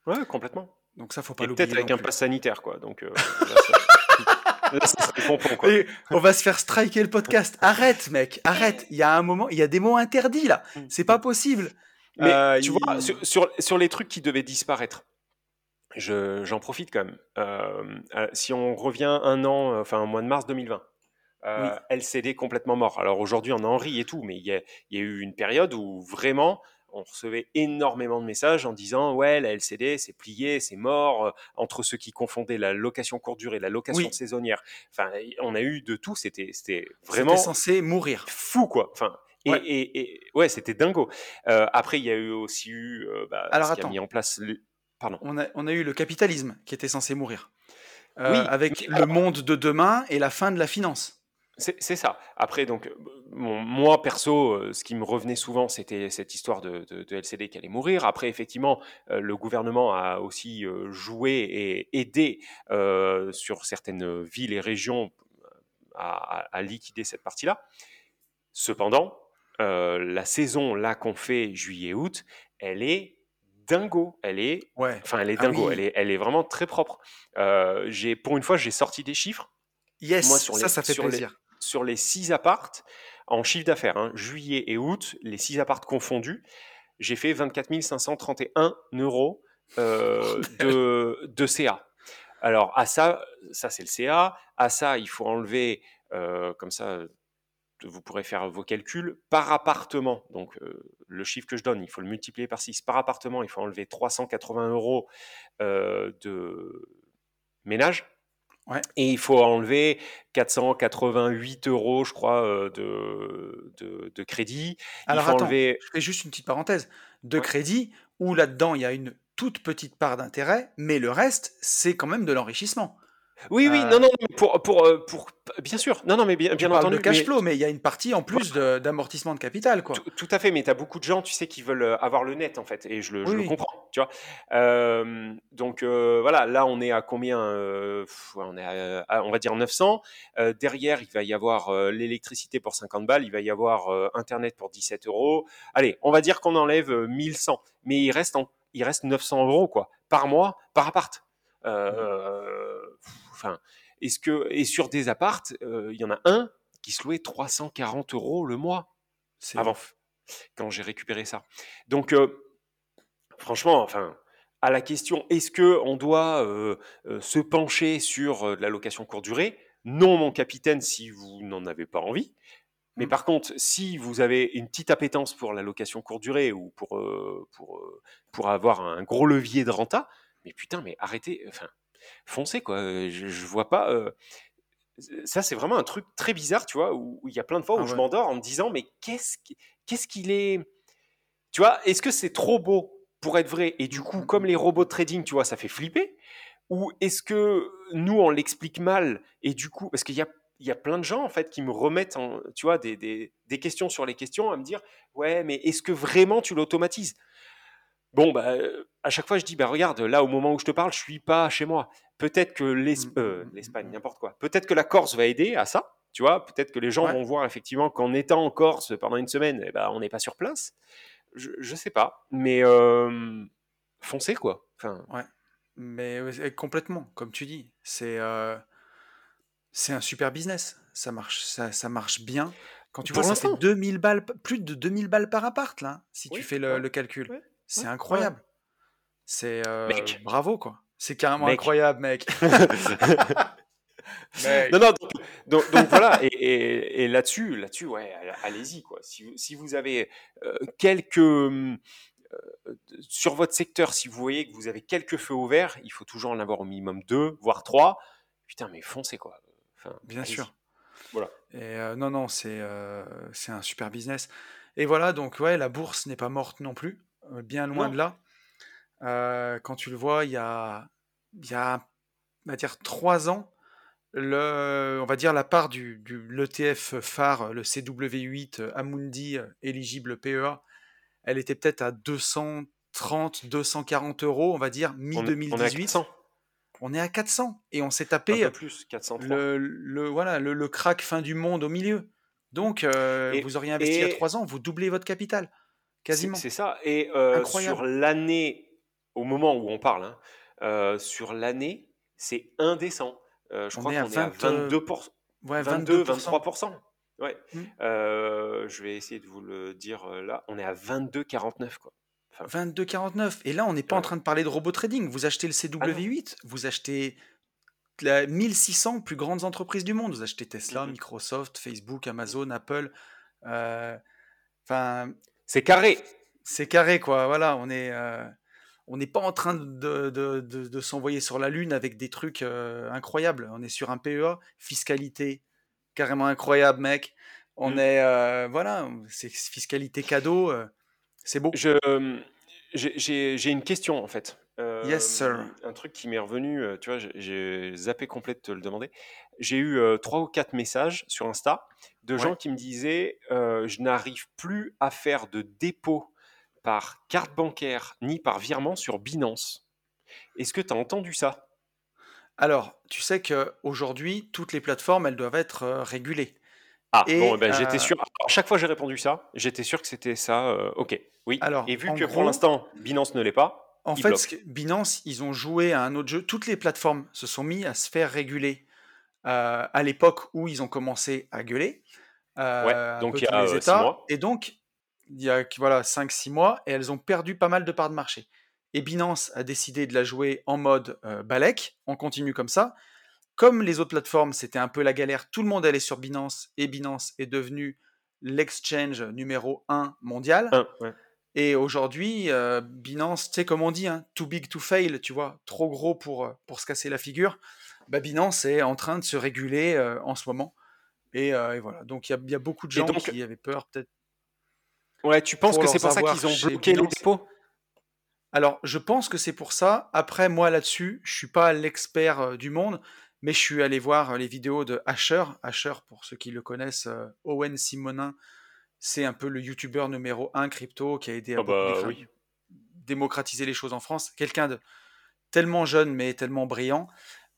Ouais, complètement. Donc ça, faut pas l'oublier. peut-être avec un pass sanitaire, quoi. Donc euh, *laughs* là, ça, là, ça serait pompon, quoi. Et on va se faire striker le podcast. Arrête, mec, arrête. Il y a un moment, il y a des mots interdits là. C'est pas possible. Mais Euh, tu il- vois, sur, sur, sur les trucs qui devaient disparaître, je- j'en profite quand même. Euh, euh, si on revient un an, euh, enfin, au mois de mars 2020, euh, LCD complètement mort. Alors aujourd'hui, on en rit et tout, mais il y y a eu une période où vraiment, on recevait énormément de messages en disant ouais la LCD c'est plié c'est mort euh, entre ceux qui confondaient la location courte durée la location Oui. saisonnière enfin on a eu de tout c'était c'était Vraiment censé mourir. fou quoi enfin et, Ouais. et- et- ouais c'était dingo Euh, après il y a eu aussi eu euh, bah, Alors, ce qui a attends. mis en place le- pardon On a, on a eu le capitalisme qui était censé mourir. Euh, Oui, avec mais- le monde de demain et la fin de la finance. C'est ça. Après, donc, bon, moi, perso, euh, ce qui me revenait souvent, c'était cette histoire de, de- de LCD qui allait mourir. Après, effectivement, euh, le gouvernement a aussi euh, joué et aidé euh, sur certaines villes et régions à, à- à liquider cette partie-là. Cependant, euh, la saison là qu'on fait juillet-août, elle est dingo. Elle est, Ouais. enfin, elle est Ah dingo. oui. Elle est, elle est vraiment très propre. Euh, j'ai, pour une fois, j'ai sorti des chiffres Yes, Moi, sur ça, les- ça fait sur les- plaisir. Sur les six appartes, en chiffre d'affaires, hein, juillet et août, les six appartes confondus, j'ai fait 24 531 euros euh, *laughs* de, de CA. Alors, à ça, ça c'est le CA. À ça, il faut enlever, euh, comme ça, vous pourrez faire vos calculs, par appartement. Donc, euh, le chiffre que je donne, il faut le multiplier par 6. Par appartement, il faut enlever 380 euros de ménage. Ouais. Et il faut enlever 488 euros, je crois, euh, de, de, de crédit. Alors, il faut attends. enlever. Je fais juste une petite parenthèse. De Ouais. crédit, où là-dedans, il y a une toute petite part d'intérêt, mais le reste, c'est quand même de l'enrichissement. Oui, oui, Euh, non, non, pour, pour, euh, pour, bien sûr, non, non, mais bien, bien entendu. de cash mais- flow, mais il y a une partie en plus d'amortissement de capital, quoi. Tout, tout à fait, mais tu as beaucoup de gens, tu sais, qui veulent euh, avoir le net, en fait, et je le, je Oui, le comprends, tu vois. Euh, donc, euh, voilà, là, on est à combien On est à, à, on va dire 900. Euh, derrière, il va y avoir l'électricité pour 50 balles, il va y avoir Internet pour 17 euros. Allez, on va dire qu'on enlève euh, 1100, mais il reste, en- il reste 900 euros, quoi, par mois, par appart. Euh, pff, Enfin, est-ce que, et sur des appartes, euh, il y en a un qui se louait 340 euros le mois C'est avant, quand j'ai récupéré ça. Donc, euh, franchement, enfin, à la question est-ce que on doit euh, euh, se pencher sur euh, la location courte durée? Non, mon capitaine, si vous n'en avez pas envie. Mais Mm. par contre, si vous avez une petite appétence pour la location courte durée ou pour, pour, pour avoir un gros levier de renta, mais putain, mais arrêtez, enfin, foncez quoi. Euh, Je, je vois pas. euh, ça, c'est vraiment un truc très bizarre, tu vois, où il y a plein de fois où Ah je m'endors en me disant, mais qu'est-ce qui- qu'est-ce qu'il est. Tu vois, est-ce que c'est trop beau pour être vrai? Et du coup, Mhm. comme les robots de trading, tu vois, ça fait flipper Ou est-ce que nous, on l'explique mal Et du coup, parce qu'il y a, il y a plein de gens, en fait, qui me remettent, en, tu vois, des, des- des questions sur les questions, à me dire, ouais, mais est-ce que vraiment tu l'automatises? Bon, bah, à chaque fois, je dis, bah, regarde, là, au moment où je te parle, je suis pas chez moi. peut-être que l'Es- Mm, euh, mm, mm, l'Espagne, n'importe quoi. Peut-être que la Corse va aider à ça. Tu vois, peut-être que les gens Ouais. vont voir effectivement qu'en étant en Corse pendant une semaine, eh ben, on n'est pas sur place. Je, je sais pas, mais euh, foncez quoi. Enfin, Ouais. Mais complètement, comme tu dis, c'est euh, c'est un super business. Ça marche, ça, ça marche bien. Quand tu Pour vois, ça fait l'instant. 2000 balles, plus de 2000 balles par appart, là, si tu fais le, ouais, le calcul. C'est ouais, incroyable. C'est euh, Mec. bravo, quoi. C'est carrément Mec. incroyable, mec. *laughs* Mec. Non, non, donc, donc- donc voilà, et, et- et là-dessus, là-dessus, ouais, allez-y, quoi. Si, vous- si vous avez euh, quelques. hum, euh, sur votre secteur, si vous voyez que vous avez quelques feux au vert, il faut toujours en avoir au minimum deux, voire trois. Putain, mais foncez, quoi. Enfin, Bien sûr. Voilà. Et euh, non, non, c'est euh, c'est un super business. Et voilà, donc ouais, la bourse n'est pas morte non plus, bien loin Non. de là. Euh, quand tu le vois, il y a, il y a, on va dire, trois ans, le, on va dire la part du, du l'ETF phare, le CW8 euh, Amundi euh, éligible PEA, elle était peut-être à 230, 240 euros, on va dire, On, est- on est à mi-2018. 400, On est à 400 et on s'est un tapé peu plus, 403. le, le, voilà, le, le crack fin du monde au milieu. Donc, euh, Et- vous auriez investi il y a et- trois ans, vous doublez votre capital. C'est Quasiment. c'est ça. Et euh, sur l'année, au moment où on parle, hein, euh, sur l'année, c'est indécent. Euh, je On crois qu'on est à 20, euh, 22%. Ouais, 22, 22%. 23%. Ouais. Mm. Euh, je vais essayer de vous le dire là. On est à 22,49 quoi. 22,49. Et là, on n'est pas en train de parler de robot trading. Vous achetez le CW8, vous achetez la 1600 plus grandes entreprises du monde. Vous achetez Tesla, Mhm. Microsoft, Facebook, Amazon, Apple. Enfin, C'est carré. c'est carré, quoi. Voilà, on est. euh, on n'est pas en train de, de- de- de s'envoyer sur la Lune avec des trucs euh, incroyables. On est sur un PEA, fiscalité carrément incroyable, mec. On Mm. est. euh, voilà, c'est fiscalité cadeau. c'est beau. Je, j'ai- une question en fait. Yes, sir. Un truc qui m'est revenu, tu vois, j'ai- j'ai zappé complet de te le demander. J'ai eu euh, trois ou quatre messages sur Insta de gens qui me disaient euh, Je n'arrive plus à faire de dépôt par carte bancaire ni par virement sur Binance. Est-ce que tu as entendu ça? Alors, tu sais qu'aujourd'hui, toutes les plateformes, elles doivent être euh, régulées. Ah, Et, bon, eh ben, j'étais sûr. Alors, chaque fois que j'ai répondu ça, j'étais sûr que c'était ça. euh, ok, oui. Alors, Et vu que pour l'instant, Binance ne l'est pas, En fait, Binance, ils ont joué à un autre jeu. Toutes les plateformes se sont mis à se faire réguler euh, à l'époque où ils ont commencé à gueuler. euh, Ouais, donc il y a, les euh, six États. mois. Et donc, il y a voilà, 5-6 mois, et elles ont perdu pas mal de parts de marché. Et Binance a décidé de la jouer en mode euh, Balek, on continue comme ça. Comme les autres plateformes, c'était un peu la galère, tout le monde allait sur Binance, et Binance est devenu l'exchange numéro 1 mondial. Ouais. Et aujourd'hui, euh, Binance, tu sais, comme on dit, hein, too big to fail, tu vois, trop gros pour, pour se casser la figure. Bah, Binance est en train de se réguler euh, en ce moment. Et, euh, et voilà. Donc, il y a, il y a beaucoup de gens donc- qui avaient peur, peut-être. Ouais, tu penses que c'est pour ça qu'ils ont bloqué les Binance. dépôts? Alors, je pense que c'est pour ça. Après, moi, là-dessus, je suis pas l'expert euh, du monde, mais je suis allé voir les vidéos de Asher. Asher, pour ceux qui le connaissent, Owen Simonin, c'est un peu le youtubeur numéro 1 crypto qui a aidé à Ah bah oui. démocratiser les choses en France. Quelqu'un de tellement jeune, mais tellement brillant.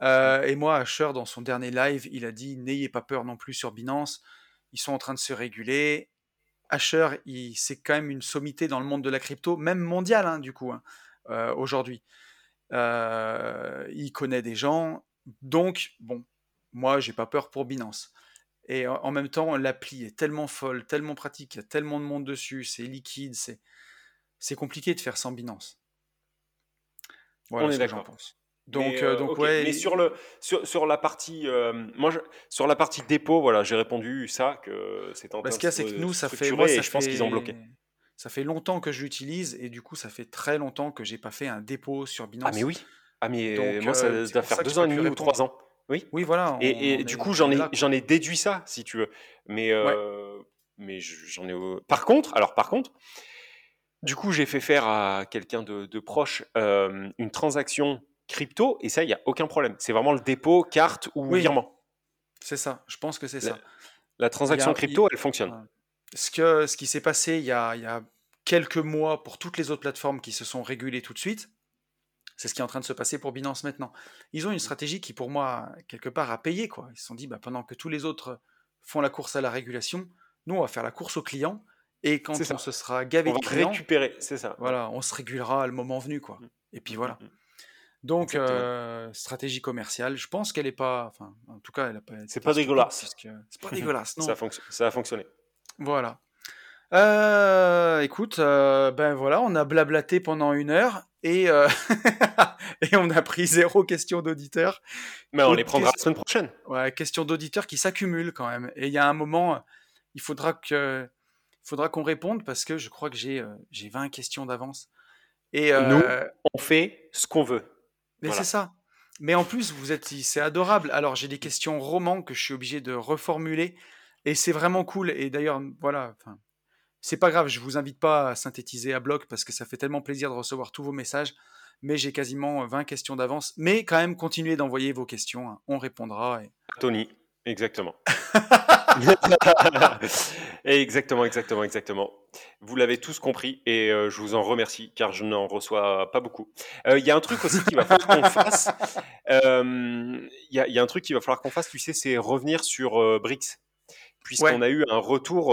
Euh, et moi, Asher, dans son dernier live, il a dit N'ayez pas peur non plus sur Binance. Ils sont en train de se réguler. Asher, c'est quand même une sommité dans le monde de la crypto, même mondiale, hein, du coup, hein, euh, aujourd'hui. Euh, il connaît des gens. Donc, bon, moi, j'ai pas peur pour Binance. Et en même temps, l'appli est tellement folle, tellement pratique, il y a tellement de monde dessus, c'est liquide, c'est compliqué de faire sans Binance. Voilà On est ce que j'en pense. Donc, Mais, euh, euh, donc ouais. Mais sur le sur, sur la partie euh, moi je- sur la partie dépôt voilà j'ai répondu ça que c'est en bah, train ce qu'il c'est que nous, ça fait, moi, et ça je pense qu'ils ont bloqué. Ça fait longtemps que je l'utilise et du coup, ça fait très longtemps que j'ai pas fait un dépôt sur Binance. Ah mais oui. Ah mais Donc, moi ça doit faire deux ans et demi ou trois ans. Oui. Oui, voilà. on- Et, et on du est- coup j'en ai j'en ai déduit ça si tu veux. Mais mais je- j'en ai. Par contre alors par contre du coup j'ai fait faire à quelqu'un de, de proche euh, une transaction crypto et ça il y a aucun problème. C'est vraiment le dépôt carte ou Oui. virement. C'est ça. Je pense que c'est ça. La transaction a- crypto elle fonctionne. Ce, que, ce qui s'est passé il y, a, il y a quelques mois pour toutes les autres plateformes qui se sont régulées tout de suite, C'est ce qui est en train de se passer pour Binance maintenant. Ils ont une stratégie qui, pour moi, quelque part, a payé. Quoi. Ils se sont dit, bah, pendant que tous les autres font la course à la régulation, nous, on va faire la course aux clients. Et quand on se sera gavé on de clients, récupérer, c'est ça. Voilà, on se régulera le moment venu. Quoi. Mmh. Et puis voilà. Donc, euh, stratégie commerciale, je pense qu'elle n'est pas. Enfin, en tout cas, elle a pas. C'est pas dégueulasse. C'est pas dégueulasse, non. Ça, ça a fonctionné. Voilà. Euh, écoute, euh, ben voilà, on a blablaté pendant une heure et, *laughs* et on a pris zéro question d'auditeur. Mais on les prendra la semaine prochaine. Ouais, question d'auditeur qui s'accumulent quand même. Et il y a un moment, il faudra que, faudra qu'on réponde parce que je crois que j'ai j'ai 20 questions d'avance. Et nous, on fait ce qu'on veut. Mais c'est ça. Mais en plus, vous êtes, c'est adorable. Alors j'ai des questions romans que je suis obligé de reformuler et c'est vraiment cool. Et d'ailleurs, voilà. C'est pas grave, je vous invite pas à synthétiser à bloc parce que ça fait tellement plaisir de recevoir tous vos messages. Mais j'ai quasiment 20 questions d'avance. Mais quand même, continuez d'envoyer vos questions. Hein. On répondra. Et... Tony, exactement. *laughs* exactement, exactement, exactement. Vous l'avez tous compris et euh, je vous en remercie car je n'en reçois pas beaucoup. Euh, il y a un truc aussi qu'il va falloir qu'on fasse. *laughs* Euh, il y, y, a un truc qu'il va falloir qu'on fasse, tu sais, c'est revenir sur BRICS puisqu'on a eu un retour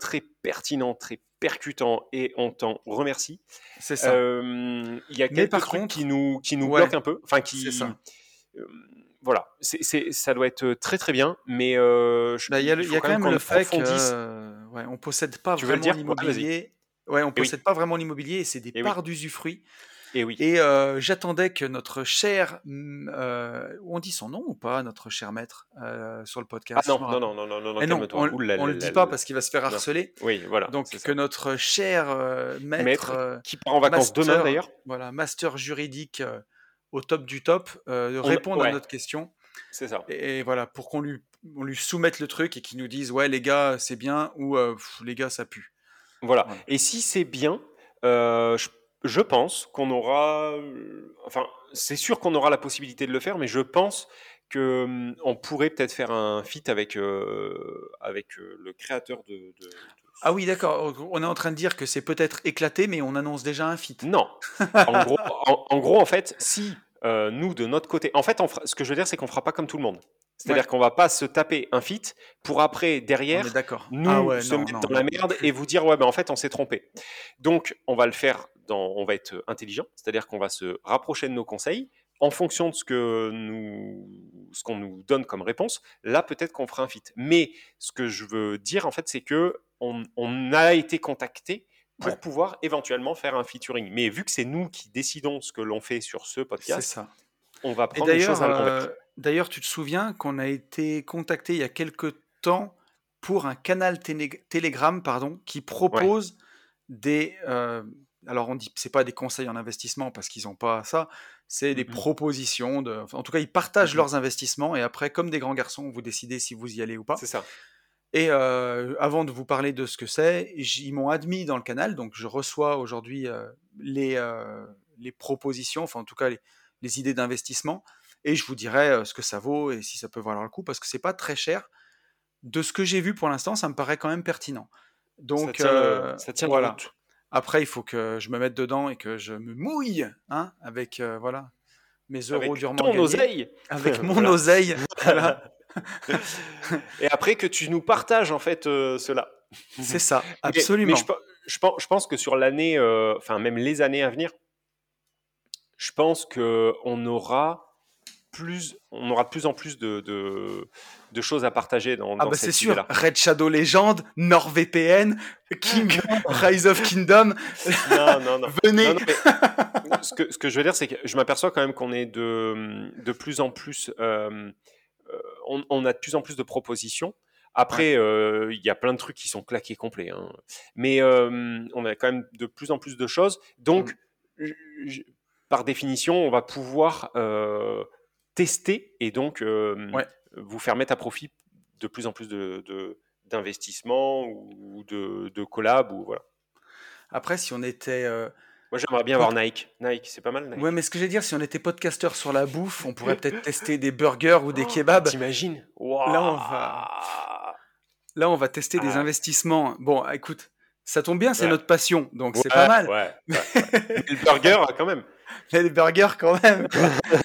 très pertinent, très percutant, et on t'en remercie. C'est ça. Il y a quelques par trucs contre, qui nous, qui nous bloquent un peu. Enfin, qui. Ça. Voilà, c'est, ça doit être très très bien, mais bah, il y a, y a quand, même, le fait qu'on ouais, on possède pas tu vraiment l'immobilier. Ouais, on possède pas vraiment l'immobilier et c'est des parts d'usufruit. Et oui. Et j'attendais que notre cher, euh, on dit son nom ou pas, notre cher maître sur le podcast? Ah non, non, non, non, non, non, non, on, ne le dit pas parce qu'il va se faire harceler. Oui, voilà. Donc que notre cher maître, qui part en vacances demain d'ailleurs, voilà, master juridique au top du top, réponde à notre question. C'est ça. Et, voilà, pour qu'on lui, on lui soumette le truc et qu'il nous dise ouais les gars c'est bien ou les gars ça pue. Voilà. Et si c'est bien, je je pense qu'on aura, enfin, c'est sûr qu'on aura la possibilité de le faire, mais je pense que hum, on pourrait peut-être faire un feat avec avec le créateur de, Ah oui, d'accord. On est en train de dire que c'est peut-être éclaté, mais on annonce déjà un feat. Non. En gros, *laughs* en, gros, en fait, si nous de notre côté, en fait, ce que je veux dire, c'est qu'on fera pas comme tout le monde. C'est-à-dire qu'on va pas se taper un fit pour après derrière nous ah se mettre dans la merde et vous dire ouais ben en fait on s'est trompé. Donc on va le faire on va être intelligent, c'est-à-dire qu'on va se rapprocher de nos conseils en fonction de ce que nous, ce qu'on nous donne comme réponse. Là, peut-être qu'on fera un fit. Mais ce que je veux dire en fait, c'est que on, a été contacté pour pouvoir éventuellement faire un featuring. Mais vu que c'est nous qui décidons ce que l'on fait sur ce podcast, ça. on va prendre les choses à euh, D'ailleurs, tu te souviens qu'on a été contacté il y a quelques temps pour un canal Telegram pardon, qui propose des, euh, alors on dit c'est pas des conseils en investissement parce qu'ils n'ont pas ça, c'est des propositions de, en tout cas ils partagent leurs investissements et après comme des grands garçons vous décidez si vous y allez ou pas. C'est ça. Et euh, avant de vous parler de ce que c'est, ils m'ont admis dans le canal, donc je reçois aujourd'hui euh, les, euh, les propositions, enfin en tout cas les, idées d'investissement, et je vous dirai ce que ça vaut et si ça peut valoir le coup, parce que c'est pas très cher. De ce que j'ai vu pour l'instant, ça me paraît quand même pertinent. Donc ça tient, ça tient voilà. Après, il faut que je me mette dedans et que je me mouille, hein, avec voilà mes euros avec durement ton oseille. avec *laughs* mon oseille. *laughs* et après que tu nous partages en fait euh, cela. C'est ça, *laughs* absolument. Mais, je, je, pense que sur l'année, euh, enfin même les années à venir, je pense que on aura plus, on aura de plus en plus de, de, choses à partager dans, ah bah c'est sûr, Red Shadow Legend, NordVPN, King, *laughs* Rise of Kingdom. Non, non, non. Venez. ce, que, ce, que, je veux dire, c'est que je m'aperçois quand même qu'on est de, de plus en plus, euh, euh, on, a de plus en plus de propositions. Après, euh, il y a plein de trucs qui sont claqués complets, hein. mais on a quand même de plus en plus de choses. Donc, mm. par définition, on va pouvoir tester et donc vous faire mettre à profit de plus en plus de, d'investissements ou de, de collabs ou voilà. Après, si on était moi, j'aimerais bien avoir Nike. Nike, c'est pas mal. Nike. Ouais, mais ce que j'ai dire, si on était podcasteur sur la bouffe, on pourrait *laughs* peut-être tester des burgers ou des oh, kebabs. T'imagines? Là, on va. Là, on va tester des ah. investissements. Bon, écoute, ça tombe bien, c'est notre passion, donc c'est pas mal. Ouais, *laughs* le burger, quand même. Mais les burgers, quand même.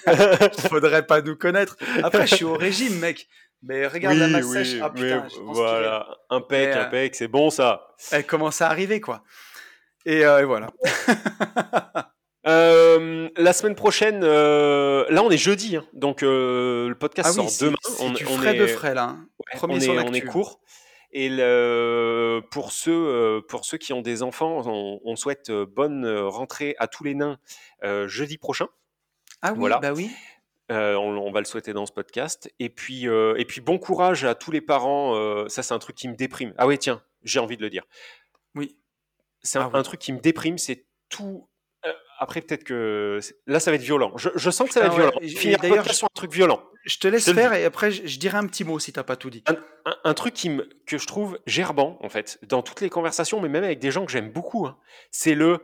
Il *laughs* faudrait pas nous connaître. Après, je suis au régime, mec. Mais regarde la masse sèche. Ah, putain, mais je pense voilà, un pec, Mais, un euh, pec, c'est bon ça. Elle commence à arriver, quoi. Et, euh, et voilà. *laughs* Euh, la semaine prochaine, euh, là on est jeudi, hein, donc euh, le podcast Ah sort demain. on, du on frais est, de frais, là. hein. ouais, Premier on est, on est court. Et le, pour, ceux, pour ceux qui ont des enfants, on, on souhaite bonne rentrée à tous les nains jeudi prochain. Ah oui, Voilà. bah oui. Euh, on, on va le souhaiter dans ce podcast. Et puis, euh, et puis bon courage à tous les parents. euh, ça, c'est un truc qui me déprime. Ah oui, tiens, j'ai envie de le dire. Oui. C'est un, Ah oui. un truc qui me déprime, c'est tout. euh, après, peut-être que là, ça va être violent. Je, je sens que ça va être ouais. violent. Finir le d'ailleurs, sur un truc violent. Je te laisse Je te le faire et après, je, je dirai un petit mot si t'as pas tout dit. Un, un truc qui me, que je trouve gerbant, en fait, dans toutes les conversations, mais même avec des gens que j'aime beaucoup, hein, c'est le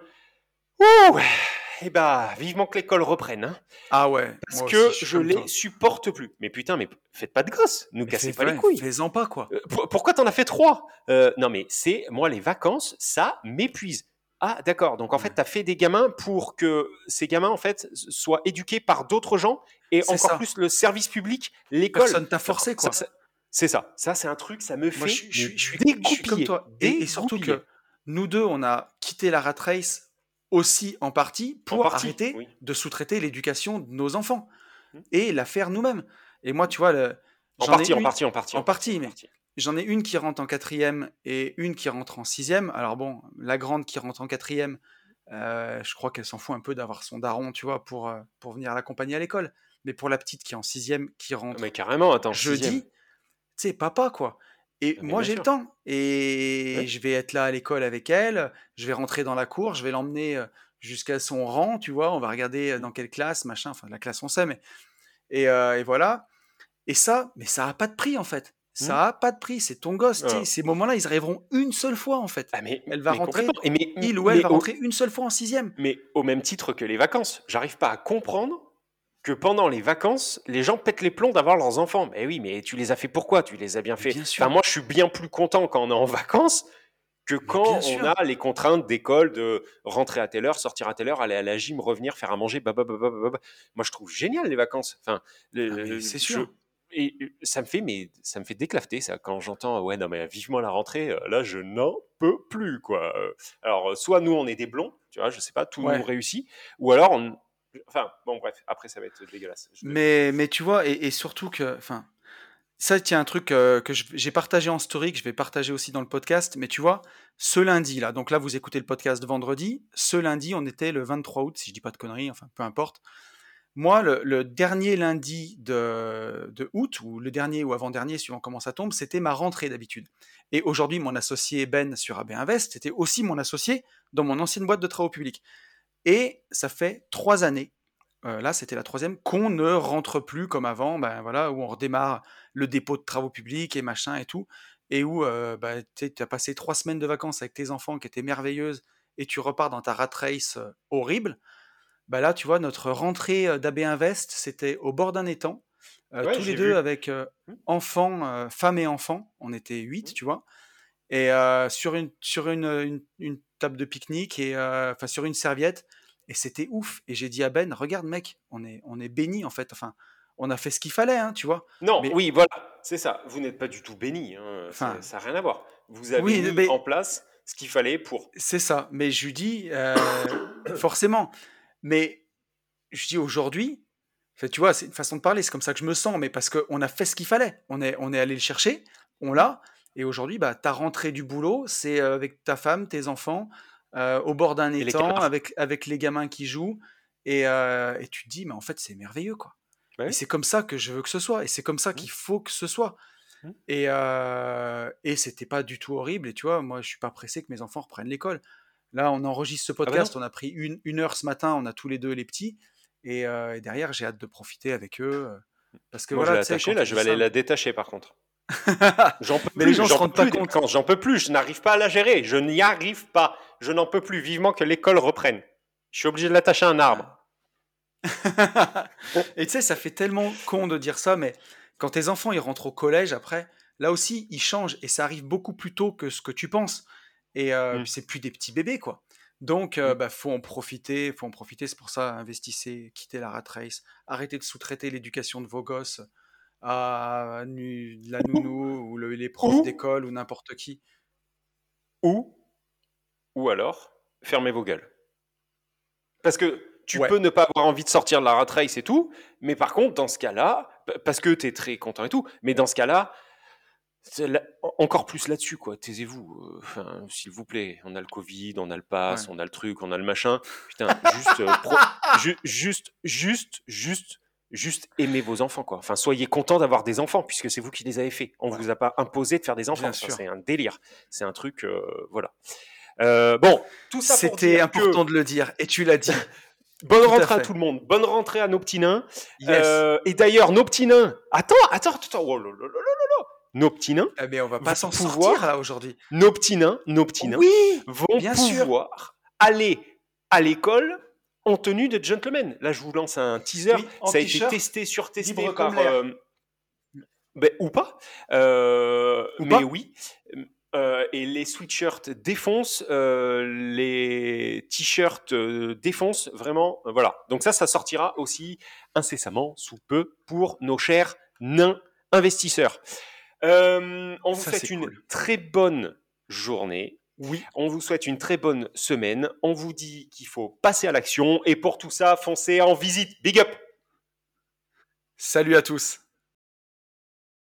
Ouh, eh bah, vivement que l'école reprenne, hein, Ah ouais. parce que aussi, je les toi. supporte plus. Mais putain, mais faites pas de gosses, nous Mais cassez pas les couilles. Fais-en pas, quoi. Euh, pour- pourquoi t'en as fait trois? Euh, Non, mais c'est moi les vacances, ça m'épuise. Ah, d'accord. Donc en fait, t'as fait des gamins pour que ces gamins en fait soient éduqués par d'autres gens et encore ça. plus le service public, l'école. Personne t'a forcé, quoi. C'est ça. Ça, c'est un truc, ça me fait Moi, je, je- mais je suis, je suis comme toi. Et, et surtout que nous deux, on a quitté la rat race aussi en partie pour partie, arrêter oui. de sous-traiter l'éducation de nos enfants Hmm. et la faire nous-mêmes. Et moi, tu vois, le, En j'en ai partie, en une- partie, en partie, en partie, mais partie. j'en ai une qui rentre en quatrième et une qui rentre en sixième. Alors bon, la grande qui rentre en quatrième, euh, je crois qu'elle s'en fout un peu d'avoir son daron, tu vois, pour, euh, pour venir l'accompagner à l'école. Mais pour la petite qui est en sixième, qui rentre Mais carrément, attends. jeudi, tu sais, papa, quoi. Et Ah, mais moi, j'ai le temps. Et Ouais. je vais être là à l'école avec elle. Je vais rentrer dans la cour. Je vais l'emmener euh, jusqu'à son rang, tu vois. On va regarder euh, dans quelle classe, machin. Enfin, la classe, on sait, mais. Et, euh, et voilà. Et ça, mais ça a pas de prix, en fait. Ça a pas de prix. C'est ton gosse. Ah. Ces moments-là, ils arriveront une seule fois, en fait. Ah, mais, Elle va mais rentrer, mais, Il ou elle va au- rentrer une seule fois en sixième. Mais au même titre que les vacances, j'arrive pas à comprendre que pendant les vacances, les gens pètent les plombs d'avoir leurs enfants. Mais oui, mais tu les as fait pourquoi? Tu les as bien fait. bien sûr. Enfin, moi, je suis bien plus content quand on est en vacances que quand on a les contraintes d'école de rentrer à telle heure, sortir à telle heure, aller à la gym, revenir, faire à manger. babababababa. Moi, je trouve génial les vacances. Enfin, Ah, c'est sûr. je- et euh, ça me fait, mais ça me fait déclafter ça quand j'entends ouais non mais vivement la rentrée. euh, Là, je n'en peux plus quoi. Euh, Alors, soit nous on est des blonds, tu vois, je sais pas, tout Ouais. nous réussit, ou alors on, Enfin, bon, bref, après, ça va être dégueulasse. Je- Mais, mais tu vois, et, et surtout que, enfin, ça, tiens, un truc euh, que j'ai partagé en story, que je vais partager aussi dans le podcast, mais tu vois, ce lundi, là, donc là, vous écoutez le podcast de vendredi, ce lundi, on était le 23 août, si je dis pas de conneries, enfin, peu importe. Moi, le, le dernier lundi de, de août, ou le dernier ou avant-dernier, suivant comment ça tombe, c'était ma rentrée d'habitude. Et aujourd'hui, mon associé Ben sur AB Invest était aussi mon associé dans mon ancienne boîte de travaux publics. Et ça fait trois années euh, là, c'était la troisième, qu'on ne rentre plus comme avant, ben voilà, où on redémarre le dépôt de travaux publics et machin et tout, et où euh, bah, tu as passé trois semaines de vacances avec tes enfants qui étaient merveilleuses, et tu repars dans ta rat race euh, horrible. Bah là, tu vois, notre rentrée euh, d'AB Invest, c'était au bord d'un étang, euh, Ouais, tous les deux vu. avec euh, enfants, femmes et enfants, on était huit, Mhm. tu vois, et euh, sur, une, sur une, une, une table de pique-nique, et euh, enfin sur une serviette, et c'était ouf. Et j'ai dit à Ben, regarde mec, on est, on est béni en fait. Enfin, on a fait ce qu'il fallait, hein, tu vois. Non, Mais- oui, voilà, c'est ça. Vous n'êtes pas du tout béni. hein, Enfin- ça n'a rien à voir. Vous avez Oui, mis mais- en place ce qu'il fallait pour. C'est ça. Mais je lui dis, euh, *coughs* forcément. Mais je dis aujourd'hui, tu vois, c'est une façon de parler, c'est comme ça que je me sens, mais parce qu'on a fait ce qu'il fallait. On est, on est allé le chercher, on l'a. Et aujourd'hui, bah, ta rentrée du boulot, c'est euh, avec ta femme, tes enfants, euh, au bord d'un étang, avec, avec les gamins qui jouent. Et, euh, et tu te dis, mais en fait, c'est merveilleux, quoi. Bah Et c'est comme ça que je veux que ce soit. Et c'est comme ça qu'il faut que ce soit. Mmh. Et, euh, et c'était pas du tout horrible. Et tu vois, moi, je suis pas pressé que mes enfants reprennent l'école. Là, on enregistre ce bah non. podcast. on a pris une, une heure ce matin. On a tous les deux les petits. Et, et derrière, j'ai hâte de profiter avec eux. Parce que Moi, voilà, je l'ai attachée, là, je vais aller ça- la détacher par contre. *laughs* J'en peux Mais plus, les gens se rendent pas compte. J'en peux plus, je n'arrive pas à la gérer. Je n'y arrive pas. Je n'en peux plus. Vivement que l'école reprenne. Je suis obligé de l'attacher à un arbre. *laughs* et tu sais, ça fait tellement con de dire ça, mais quand tes enfants ils rentrent au collège après, là aussi ils changent et ça arrive beaucoup plus tôt que ce que tu penses. Et euh, Mm. c'est plus des petits bébés quoi. Donc, euh, Mm. bah, faut en profiter, faut en profiter. C'est pour ça, investissez, quittez la rat race, arrêtez de sous-traiter l'éducation de vos gosses à nu- la nounou ou le- les profs Ou- d'école ou n'importe qui. Ou, ou alors, fermez vos gueules. Parce que tu Ouais. peux ne pas avoir envie de sortir de la rat race et tout, mais par contre, dans ce cas-là, p- parce que tu es très content et tout, mais dans ce cas-là, c'est là- encore plus là-dessus, quoi. Taisez-vous. euh, Enfin, s'il vous plaît. On a le Covid, on a le pass, Ouais. on a le truc, on a le machin. Putain, juste, euh, pro- ju- juste, juste, juste, juste aimez vos enfants, quoi. Enfin, soyez contents d'avoir des enfants, puisque c'est vous qui les avez faits. On Ouais. vous a pas imposé de faire des enfants. Sûr. C'est un délire. C'est un truc, euh, voilà. Euh, bon, tout ça pour C'était que important de le dire et tu l'as dit. *laughs* bonne tout rentrée à, tout le monde, bonne rentrée à nos petits nains. Yes. Euh, et d'ailleurs, nos petits nains, attends, attends, attends, oh là là là là là là. nos petits nains, Eh bien, on va pas s'en sortir là aujourd'hui. nos petits nains, nos petits nains Oui. vont bien sûr. pouvoir aller à l'école en tenue de gentleman. Là, je vous lance un teaser. Oui, Ça a été testé, surtesté par. euh, ben, ou pas. Euh, Ou mais pas. oui. Euh, et les sweatshirts défoncent, euh, les t-shirts défoncent, vraiment. voilà. Donc ça, ça sortira aussi incessamment sous peu pour nos chers nains investisseurs. On vous Ça, souhaite une cool. très bonne journée. Oui. On vous souhaite une très bonne semaine. On vous dit qu'il faut passer à l'action. Et pour tout ça, foncez en visite. Big up Salut à tous.